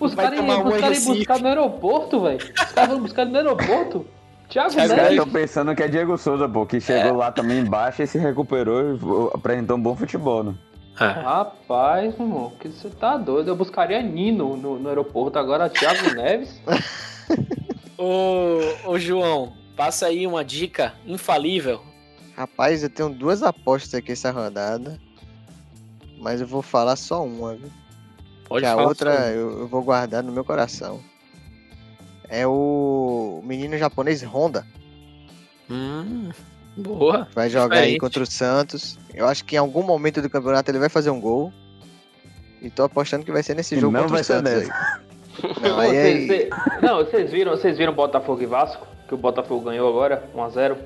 Os caras iam buscar, no aeroporto, velho. Os caras vão buscar no aeroporto. Thiago Os caras Neves. estão pensando que é Diego Souza, pô, que chegou lá também embaixo e se recuperou e apresentou um bom futebol, né? É. Rapaz, irmão, que você tá doido. Eu buscaria Nino no, no aeroporto, agora Thiago Neves. Ô, ô, João, passa aí uma dica infalível. Rapaz, eu tenho duas apostas aqui essa rodada. Mas eu vou falar só uma, viu? Pode que a outra eu, eu vou guardar no meu coração. É o menino japonês Honda. Hum, boa. Vai jogar aí Diferente. contra o Santos. Eu acho que em algum momento do campeonato ele vai fazer um gol. E tô apostando que vai ser nesse E jogo não contra vai o ser Santos aí. Não, Pô, aí, cê- aí- cê- não, vocês viram, vocês viram Botafogo e Vasco? Que o Botafogo ganhou agora, 1x0.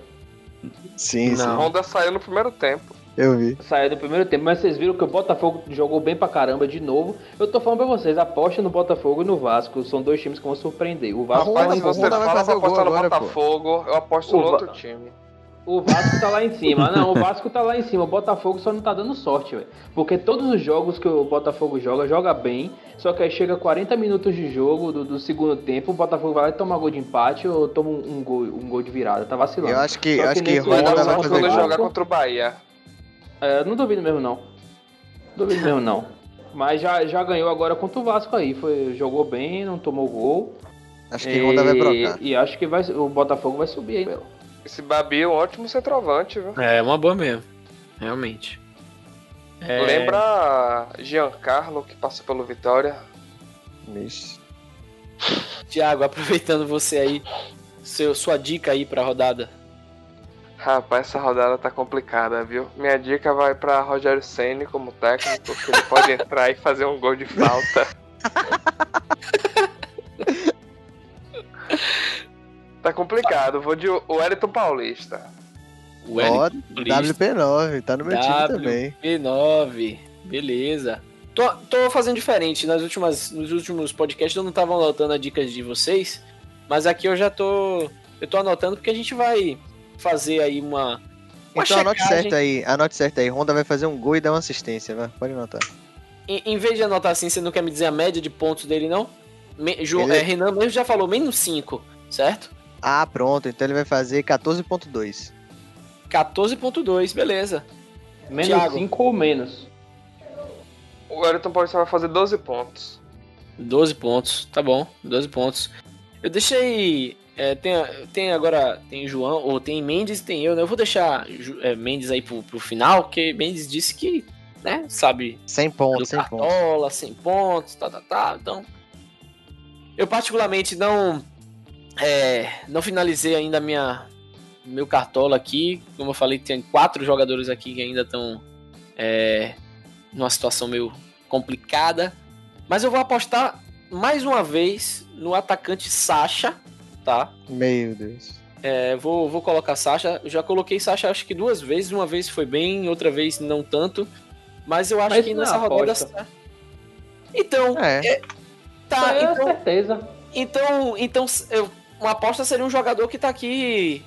Sim, sim. Não. Honda saiu no primeiro tempo. Eu vi. Saiu do primeiro tempo, mas vocês viram que o Botafogo jogou bem pra caramba de novo. Eu tô falando pra vocês, aposta no Botafogo e no Vasco. São dois times que vão surpreender. O Vasco, Rapaz, em se você vai fala fazer pra o gol apostar no agora, pô. Botafogo, eu aposto O no outro time. O Vasco tá lá em cima. Não, o Vasco tá lá em cima. O Botafogo só não tá dando sorte, velho. Porque todos os jogos que o Botafogo joga, joga bem. Só que aí chega 40 minutos de jogo do, do segundo tempo, o Botafogo vai lá e toma gol de empate ou toma um, um gol, um gol de virada. Tá vacilando. Eu acho que, Só que acho que Vai Honda vai fazer jogar contra o Bahia. É, não duvido mesmo não. Duvido mesmo não. Mas já, já ganhou agora contra o Vasco aí. Foi, jogou bem, não tomou gol. Acho que Honda vai brocar. E acho que vai, o Botafogo vai subir aí, meu. Esse Babi é um ótimo centroavante, viu? É, uma boa mesmo. Realmente. É, Lembra Giancarlo que passou pelo Vitória? Vixe. Thiago, aproveitando você aí, seu, sua dica aí pra rodada. Rapaz, essa rodada tá complicada, viu? Minha dica vai pra Rogério Ceni como técnico, porque ele pode entrar e fazer um gol de falta. tá complicado, vou de o Wellington Paulista. Paulista. WP9, tá no meu time também. WP9, beleza. Tô, tô fazendo diferente. Nas últimas, nos últimos podcasts eu não tava anotando as dicas de vocês, mas aqui eu já tô. Eu tô anotando porque a gente vai fazer aí uma. uma Então anote certo aí, anote certo aí. Honda vai fazer um gol e dar uma assistência, vai. Pode anotar. Em, em vez de anotar assim, você não quer me dizer a média de pontos dele, não? Me, Ju- Ele- é, Renan mesmo já falou, menos 5, certo? Ah, pronto. Então ele vai fazer 14.2. 14.2, beleza. Menos Thiago. 5 ou menos. O Wellington Paulista vai fazer 12 pontos. 12 pontos, tá bom, 12 pontos. Eu deixei. é, tem, tem agora. Tem João, ou tem Mendes e tem eu, né? Eu vou deixar é, Mendes aí pro, pro final, porque Mendes disse que, né, sabe, 100 do pontos, 100 pontos. Cartola, 100 pontos, tá, tá, tá. Então. Eu particularmente não. É, não finalizei ainda a minha. Meu cartola aqui. Como eu falei, tem quatro jogadores aqui que ainda estão. É, numa situação meio complicada. Mas eu vou apostar mais uma vez no atacante Sacha, tá? Meu Deus. É, vou, vou colocar Sacha. Eu já coloquei Sacha acho que duas vezes. Uma vez foi bem, outra vez não tanto. Mas eu acho Mas que é nessa rodada. aposta. Então, É, tá. é Então, certeza. então, então eu, uma aposta seria um jogador que tá aqui.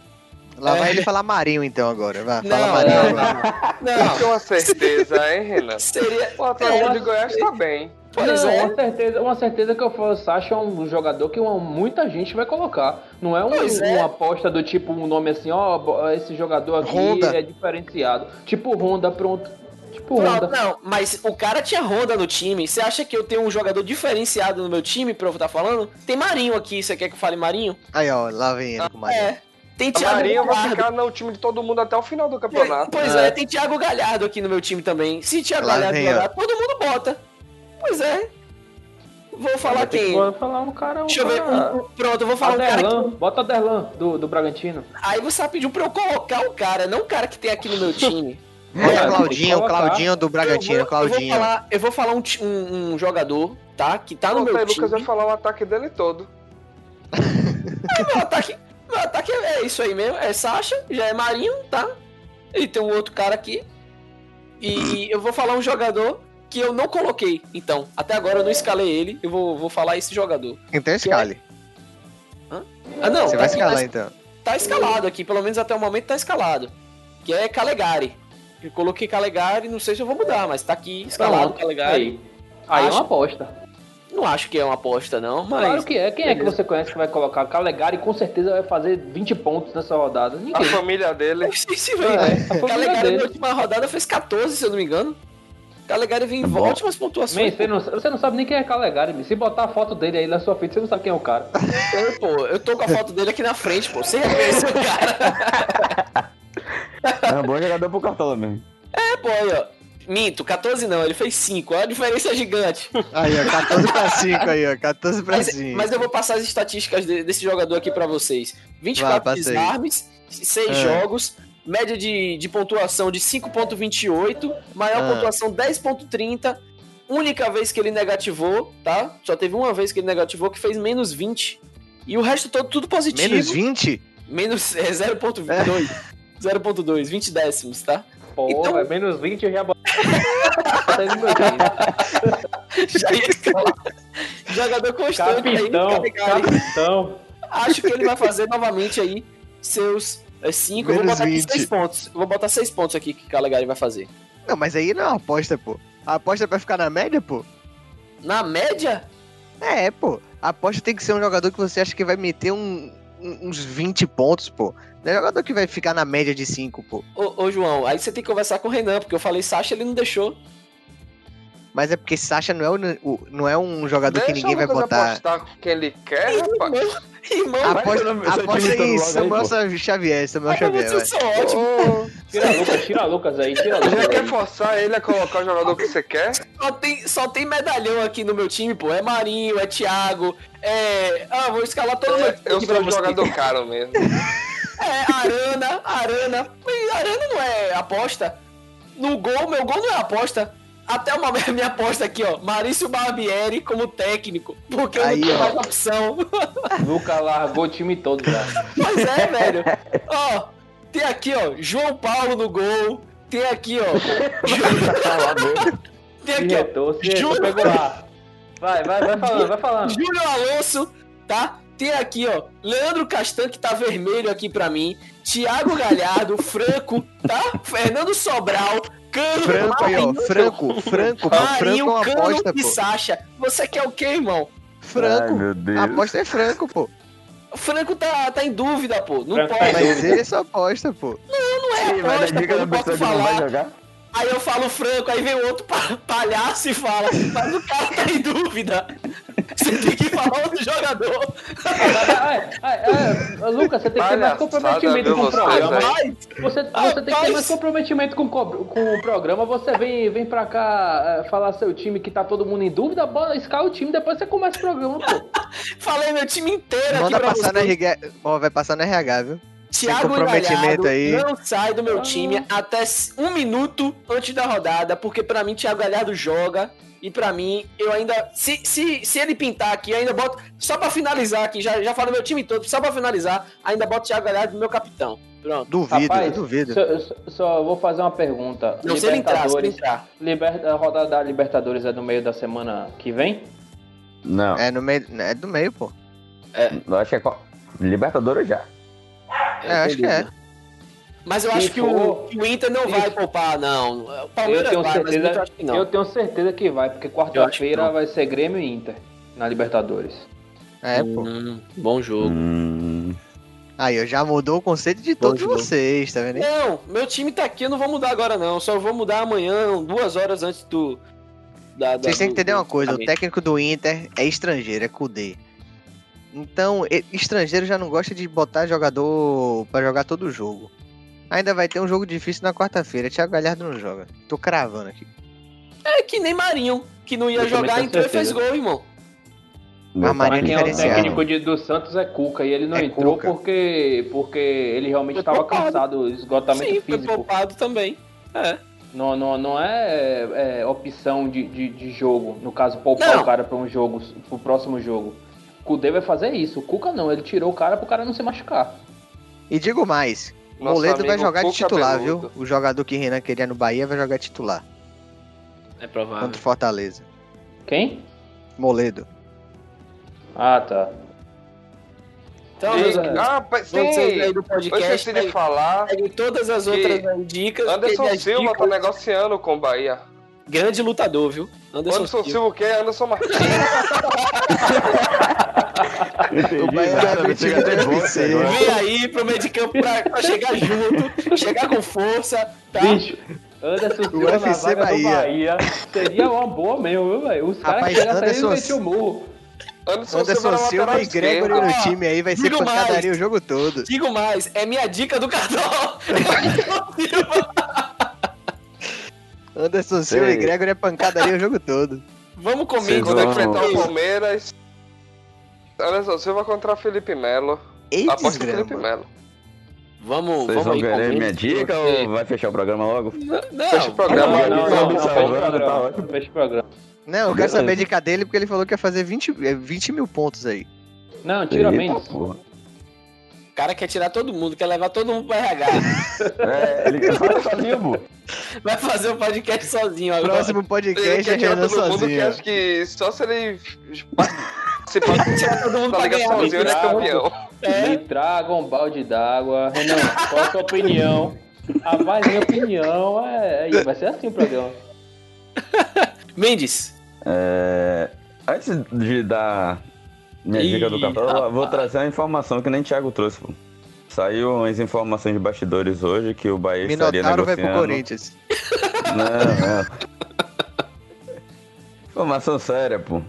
lá É. vai ele falar Marinho então agora. Vai, Não, fala Marinho não, agora. Não. Não, uma certeza, hein, Renan? seria. O Atlético É, de Goiás tá bem. Pois não, é. uma certeza, uma certeza que eu falo, o Sacha é um jogador que uma- muita gente vai colocar. Não é, um, é. uma aposta do tipo um nome assim, ó, esse jogador aqui Honda. é diferenciado. Tipo Honda, pronto. Tipo Honda. não, mas o cara tinha Honda no time. Você acha que eu tenho um jogador diferenciado no meu time, pra eu estar falando? Tem Marinho aqui, você quer que eu fale Marinho? Aí, ó, lá vem ele com o Marinho. É. Tem Thiago Marinho vai Galhardo. ficar no time de todo mundo até o final do campeonato. Pois é. tem Thiago Galhardo aqui no meu time também. Se Thiago Lá Galhardo jogar, todo mundo bota. Pois é. Vou falar Vai quem? Vou falar um cara. Um Deixa eu ver. cara... um- um- pronto, eu vou falar um cara que. bota o Aderlan do, do Bragantino. Aí você pediu pra eu colocar o cara, não o cara que tem aqui no meu time. Olha É, o Claudinho, o colocar. Claudinho do Bragantino, eu vou, eu vou Claudinho. falar, eu vou falar um, um- um jogador, tá? Que tá no Pronto, meu time. Lucas vai falar o ataque dele todo. Meu ataque, meu ataque é isso aí mesmo. É Sasha, já é Marinho, tá? E tem um outro cara aqui. E eu vou falar um jogador que eu não coloquei. Então, até agora eu não escalei ele. Eu vou, vou falar esse jogador. Então escale. Ah, não. Você tá vai aqui, escalar mas então. Tá escalado aqui, pelo menos até o momento tá escalado. Que é Calegari. Eu coloquei Calegari, não sei se eu vou mudar, mas tá aqui escalado Pronto, Calegari. Aí, aí é Acho- uma aposta. Não acho que é uma aposta, não, mas. Claro que é. Quem é que você conhece que vai colocar? Calegari com certeza vai fazer 20 pontos nessa rodada. A Ninguém. família dele. Não sei se vem, É, né? a família Calegari dele. na última rodada fez 14, se eu não me engano. Calegari vem em bom. ótimas Man, pontuações. você, não, você não sabe nem quem é Calegari. man. Se botar a foto dele aí na sua frente, você não sabe quem é o cara. Eu, pô, eu tô com a foto dele aqui na frente, pô. Você reconheceu o cara. É um bom jogador pro Cartola mesmo. É, pô, aí, ó. Minto, 14 não, ele fez 5. Olha a diferença gigante. Aí, ó, 14 pra 5 aí, ó. 14 pra Mas, 5. mas eu vou passar as estatísticas de- desse jogador aqui pra vocês. 24 Vai, desarmes, 6 Ah. jogos, média de, de pontuação de 5.28, maior Ah. pontuação 10.30, única vez que ele negativou, tá? Só teve uma vez que ele negativou, que fez menos 20. E o resto todo tudo positivo. Menos 20? Menos é, 0.2. 0.2, 20 décimos, tá? Porra, Então- é menos 20 eu já. Já ia. Jogador constante Capitão, aí, capitão. Acho que ele vai fazer novamente aí seus 5. Eu vou botar aqui 20. 6 pontos. Eu vou botar 6 pontos aqui que o Calegari vai fazer. Não, mas aí não é uma aposta, pô. A aposta é pra ficar na média, pô. Na média, É, pô. A aposta tem que ser um jogador que você acha que vai meter um- uns 20 pontos, pô. Não é jogador que vai ficar na média de 5, pô. ô, ô, João, aí você tem que conversar com o Renan, porque eu falei Sasha, ele não deixou. Mas é porque Sasha não é, o- o- não é um jogador que Deixa ninguém o vai botar. apostar com quem ele quer, rapaz. Irmão, irmão, Aposta, aposta em aí, Samuel. Xavier, Samuel Xavier. vai. são ótimos. Tira Lucas, tira Lucas aí, tira Lucas já quer forçar ele a colocar o jogador que você quer? Só tem, só tem medalhão aqui no meu time, pô. É Marinho, é Thiago, é. Ah, vou escalar todo mundo. Eu sou um jogador caro mesmo. É, Arana, Arana. Arana não é aposta. No gol, meu gol não é aposta. Até o momento, minha aposta aqui, ó. Marício Barbieri como técnico. Porque eu Aí, não tenho ó. mais opção. Lucas largou o time todo já. Mas é, velho. Ó, tem aqui, ó, João Paulo no gol. Tem aqui, ó. Tem aqui, ó. pegou lá. Vai, vai, vai falando, vai falando. Júlio Alonso, tá? Tem aqui, ó, Leandro Castan, que tá vermelho aqui pra mim. Thiago Galhardo, Franco, tá? Fernando Sobral, Cano, Franco aí, ó. Franco, Franco, pô. Franco é Marinho, uma Cano aposta, e pô. Sacha. Você quer o quê, irmão? Ai, Franco. meu Deus. A aposta é Franco, pô. O Franco tá, tá em dúvida, pô. Não Franco tá pode. Mas ele é só aposta, pô. Não é Ih, vai dar aposta, dica pô. Não posso que não vai falar. jogar? Aí eu falo Franco, aí vem o outro pa- palhaço e fala, mas o cara tá em dúvida. Você tem que falar outro jogador. Ai, ai, ai, Lucas, você tem que ter mais comprometimento com o programa. Você, você tem que ter mais comprometimento com, o co- com o programa. Você vem, vem pra cá é, falar seu time que tá todo mundo em dúvida, bora, escala o time, depois você começa o programa, pô. falei meu time inteiro aqui Manda pra passar no você. RH. Ó, vai passar no RH, viu? Thiago Galhardo aí. não sai do meu Ah. time até um minuto antes da rodada, porque pra mim Thiago Galhardo joga e pra mim eu ainda se, se, se ele pintar aqui, eu ainda boto só pra finalizar aqui, já já falo meu time todo, só pra finalizar, ainda boto Thiago Galhardo no meu capitão. Pronto. Duvido, Rapaz, eu duvido. Só, só- vou fazer uma pergunta. Não, se ele entrar, se ele Libertadores, entrar. liber- a rodada da Libertadores é no meio da semana que vem? Não, É no meio. É do meio, pô. eu acho que é. Libertadores já. É, acho que é. Mas eu Se acho que o, que o Inter não vai poupar, não. O Eu Palmeiras tenho, vai, mas o Inter eu certeza, acho que não. eu tenho certeza que vai, porque quarta-feira vai ser Grêmio e Inter na Libertadores. É, pô. Hum, bom jogo. Hum, Aí, eu já mudou o conceito de todos Bom, vocês, tá vendo? Não, meu time tá aqui, eu não vou mudar agora não. Só vou mudar amanhã, duas horas antes do. Da, da- Vocês têm que do- entender uma coisa, o técnico do Inter é estrangeiro, é Kudê. Então, estrangeiro já não gosta de botar jogador pra jogar todo o jogo. Ainda vai ter um jogo difícil na quarta-feira. Thiago Galhardo não joga. Tô cravando aqui. É que nem Marinho, que não ia Eu jogar, entrou e fez gol, irmão. Mas Marinho Mas quem é o técnico de- do Santos é Cuca e ele não É entrou Cuca. porque, porque ele realmente Foi estava cansado, esgotamento Sim, foi físico. poupado também. É. Não, não, não é, é, opção de, de, de jogo, no caso, poupar Não. o cara para um jogo, pro próximo jogo. O Kudê vai fazer isso, o Cuca não, ele tirou o cara pro cara não se machucar. E digo mais, Nosso Moledo vai jogar de Cuca titular, Peludo. viu? O jogador que Renan queria no Bahia vai jogar titular É provável. contra o Fortaleza. Quem? Moledo. Ah, tá. Então, Sim, meus amigos, Ah, vocês aí sim! do Eu podcast, esqueci de falar. peguem todas as outras dicas. Anderson Silva tá negociando com o Bahia. Grande lutador, viu? Anderson, Anderson Silva. Silva o quê? Anderson Martins. Entendi, O Bahia nada, vai chega até agora. Vem aí pro meio de campo pra, pra chegar junto, chegar com força, tá? Bicho, Anderson Silva na UFC vaga Bahia. do Bahia seria uma boa mesmo, viu, velho? Os caras chegam até e Anderson- metem o murro. Anderson, Anderson Silva na e Gregory no time aí vai ser pancadaria o jogo todo. Digo mais, é minha dica do cartão. Anderson Silva e Gregory é pancadaria o jogo todo. Vamos Vocês Quando vão- enfrentar o. Palmeiras. Anderson Silva contra Felipe Melo. Eita, Felipe. Melo. Vamos, Vocês vamos vão aí querer minha dica porque- ou vai fechar o programa logo? Não, não, Fecha o programa. Não, não, não, não, Tá fecha o programa. ótimo. Fecha o programa. Não, eu quero saber a dica dele porque ele falou que ia fazer 20, eh, 20 mil pontos aí. Não, tira menos. O cara quer tirar todo mundo, quer levar todo mundo pro RH. É, ele quer falar sozinho, pô. Vai fazer o podcast sozinho agora. Próximo Ele podcast é quer tirar Renan todo mundo que sozinho. acho que só se ele participar Tirar todo mundo da Liga sozinho é campeão. É. Me traga um balde d'água. Renan, qual a sua opinião? A mais minha opinião é. Aí, vai ser assim o programa. Mendes, É, antes de dar minha Ih, dica do eu vou trazer uma informação que nem Thiago trouxe, pô. Saiu umas informações de bastidores hoje que o Bahia estaria Minotauro vai negociando... pro Corinthians. Não, não. Informação séria, pô.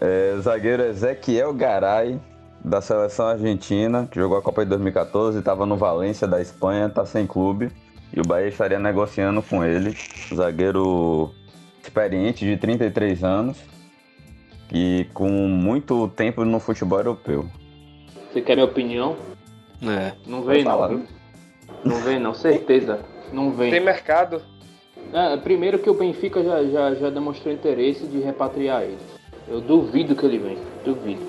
É, zagueiro Ezequiel Garay, da seleção argentina, que jogou a Copa de 2014, estava no Valência da Espanha, tá sem clube. E o Bahia estaria negociando com ele. Zagueiro experiente de 33 anos e com muito tempo no futebol europeu. Você quer minha opinião? É. Não vem não, viu? Não vem não, certeza. Não Tem vem. mercado. É, primeiro que o Benfica já, já, já demonstrou interesse de repatriar ele. Eu duvido que ele venha. Duvido.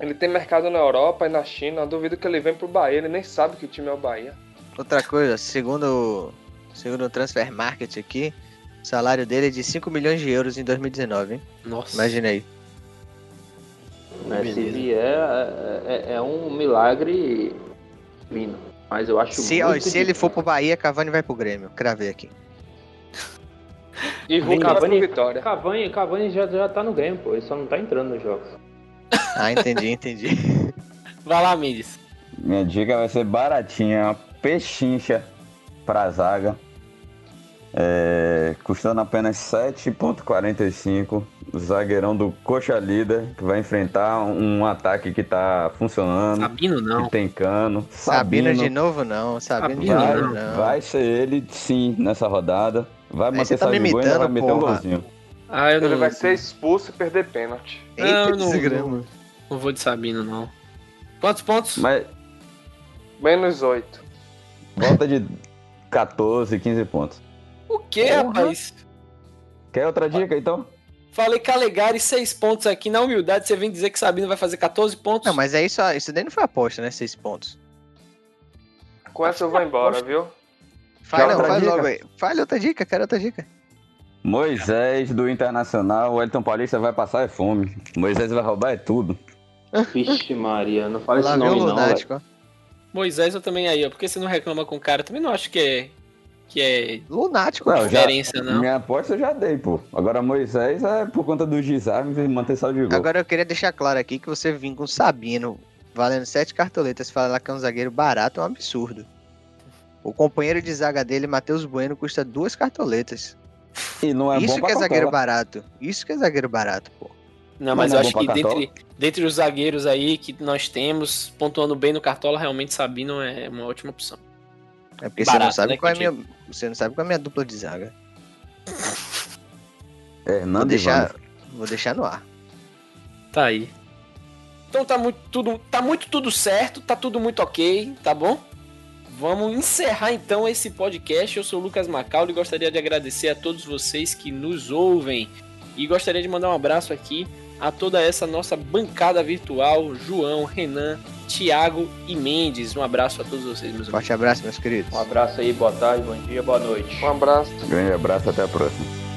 Ele tem mercado na Europa e na China. Eu duvido que ele vem pro Bahia. Ele nem sabe que o time é o Bahia. Outra coisa, segundo, segundo o Transfer Market aqui, o salário dele é de 5 milhões de euros em 2019, hein? Nossa. Imagina aí. Né, se vier, é, é- é um milagre vindo. Mas eu acho Se, ó, muito se ele for pro Bahia, Cavani vai pro Grêmio. Cravei aqui. E pro Cavani, Vitória. Cavani, Cavani já, já tá no Grêmio, pô. Ele só não tá entrando nos jogos. Ah, entendi, entendi. Vai lá, Mendes. Minha dica vai ser baratinha, uma pechincha pra zaga. É, custando apenas 7,45. O zagueirão do Coxa Líder, que vai enfrentar um ataque que tá funcionando, Sabino não. que tem cano. Sabino de novo não, Sabino de Sabino vai, novo não. vai ser ele, sim, nessa rodada. Vai manter você tá me salvo de gol e ainda vai imitando, meter um golzinho. Ah, eu não, Ele vai ser expulso e perder pênalti. Eita, Não, não- desgrama. não vou de Sabino, não. Quantos pontos? Mas Menos 8. volta de 14, 15 pontos. O que, Porra. rapaz? Quer outra dica, então? Falei Calegari, 6 pontos aqui. Na humildade, você vem dizer que Sabino vai fazer 14 pontos? Não, mas é isso, isso daí não foi aposta, né? Seis pontos. Com essa eu vou embora, viu? Não, outra faz dica? logo aí. Fale outra dica, quero outra dica. Moisés do Internacional, o Elton Paulista vai passar é fome. Moisés vai roubar é tudo. Vixe Maria, não fala esse o nome não, ó. Moisés eu também aí, ó. Por que você não reclama com o cara? Também não acho que é, que é Lunático. Não, já, diferença, não. minha aposta eu já dei, pô. Agora Moisés é por conta do desarme e manter saldo de gol. Agora eu queria deixar claro aqui que você vir com Sabino valendo sete cartoletas, falar que é um zagueiro barato é um absurdo. O companheiro de zaga dele, Matheus Bueno, custa duas cartoletas. E não é Isso bom que é Cartola. zagueiro barato. Isso que é zagueiro barato, pô. Não, mas Não eu é acho que dentre, dentre os zagueiros aí que nós temos, pontuando bem no Cartola, realmente Sabino é uma ótima opção. É porque você Barato, não sabe né, qual é minha. Você não sabe qual é a minha dupla de zaga. Vou Hernando e deixar, vou deixar no ar. Tá aí. Então tá muito tudo, tá muito tudo certo, tá tudo muito ok, tá bom? Vamos encerrar então esse podcast. Eu sou o Lucas Macaulay e gostaria de agradecer a todos vocês que nos ouvem. E gostaria de mandar um abraço aqui a toda essa nossa bancada virtual, João, Renan, Thiago e Mendes. Um abraço a todos vocês, meus amigos. Forte abraço, meus queridos. Um abraço aí, boa tarde, bom dia, boa noite. Um abraço. Grande abraço, até a próxima.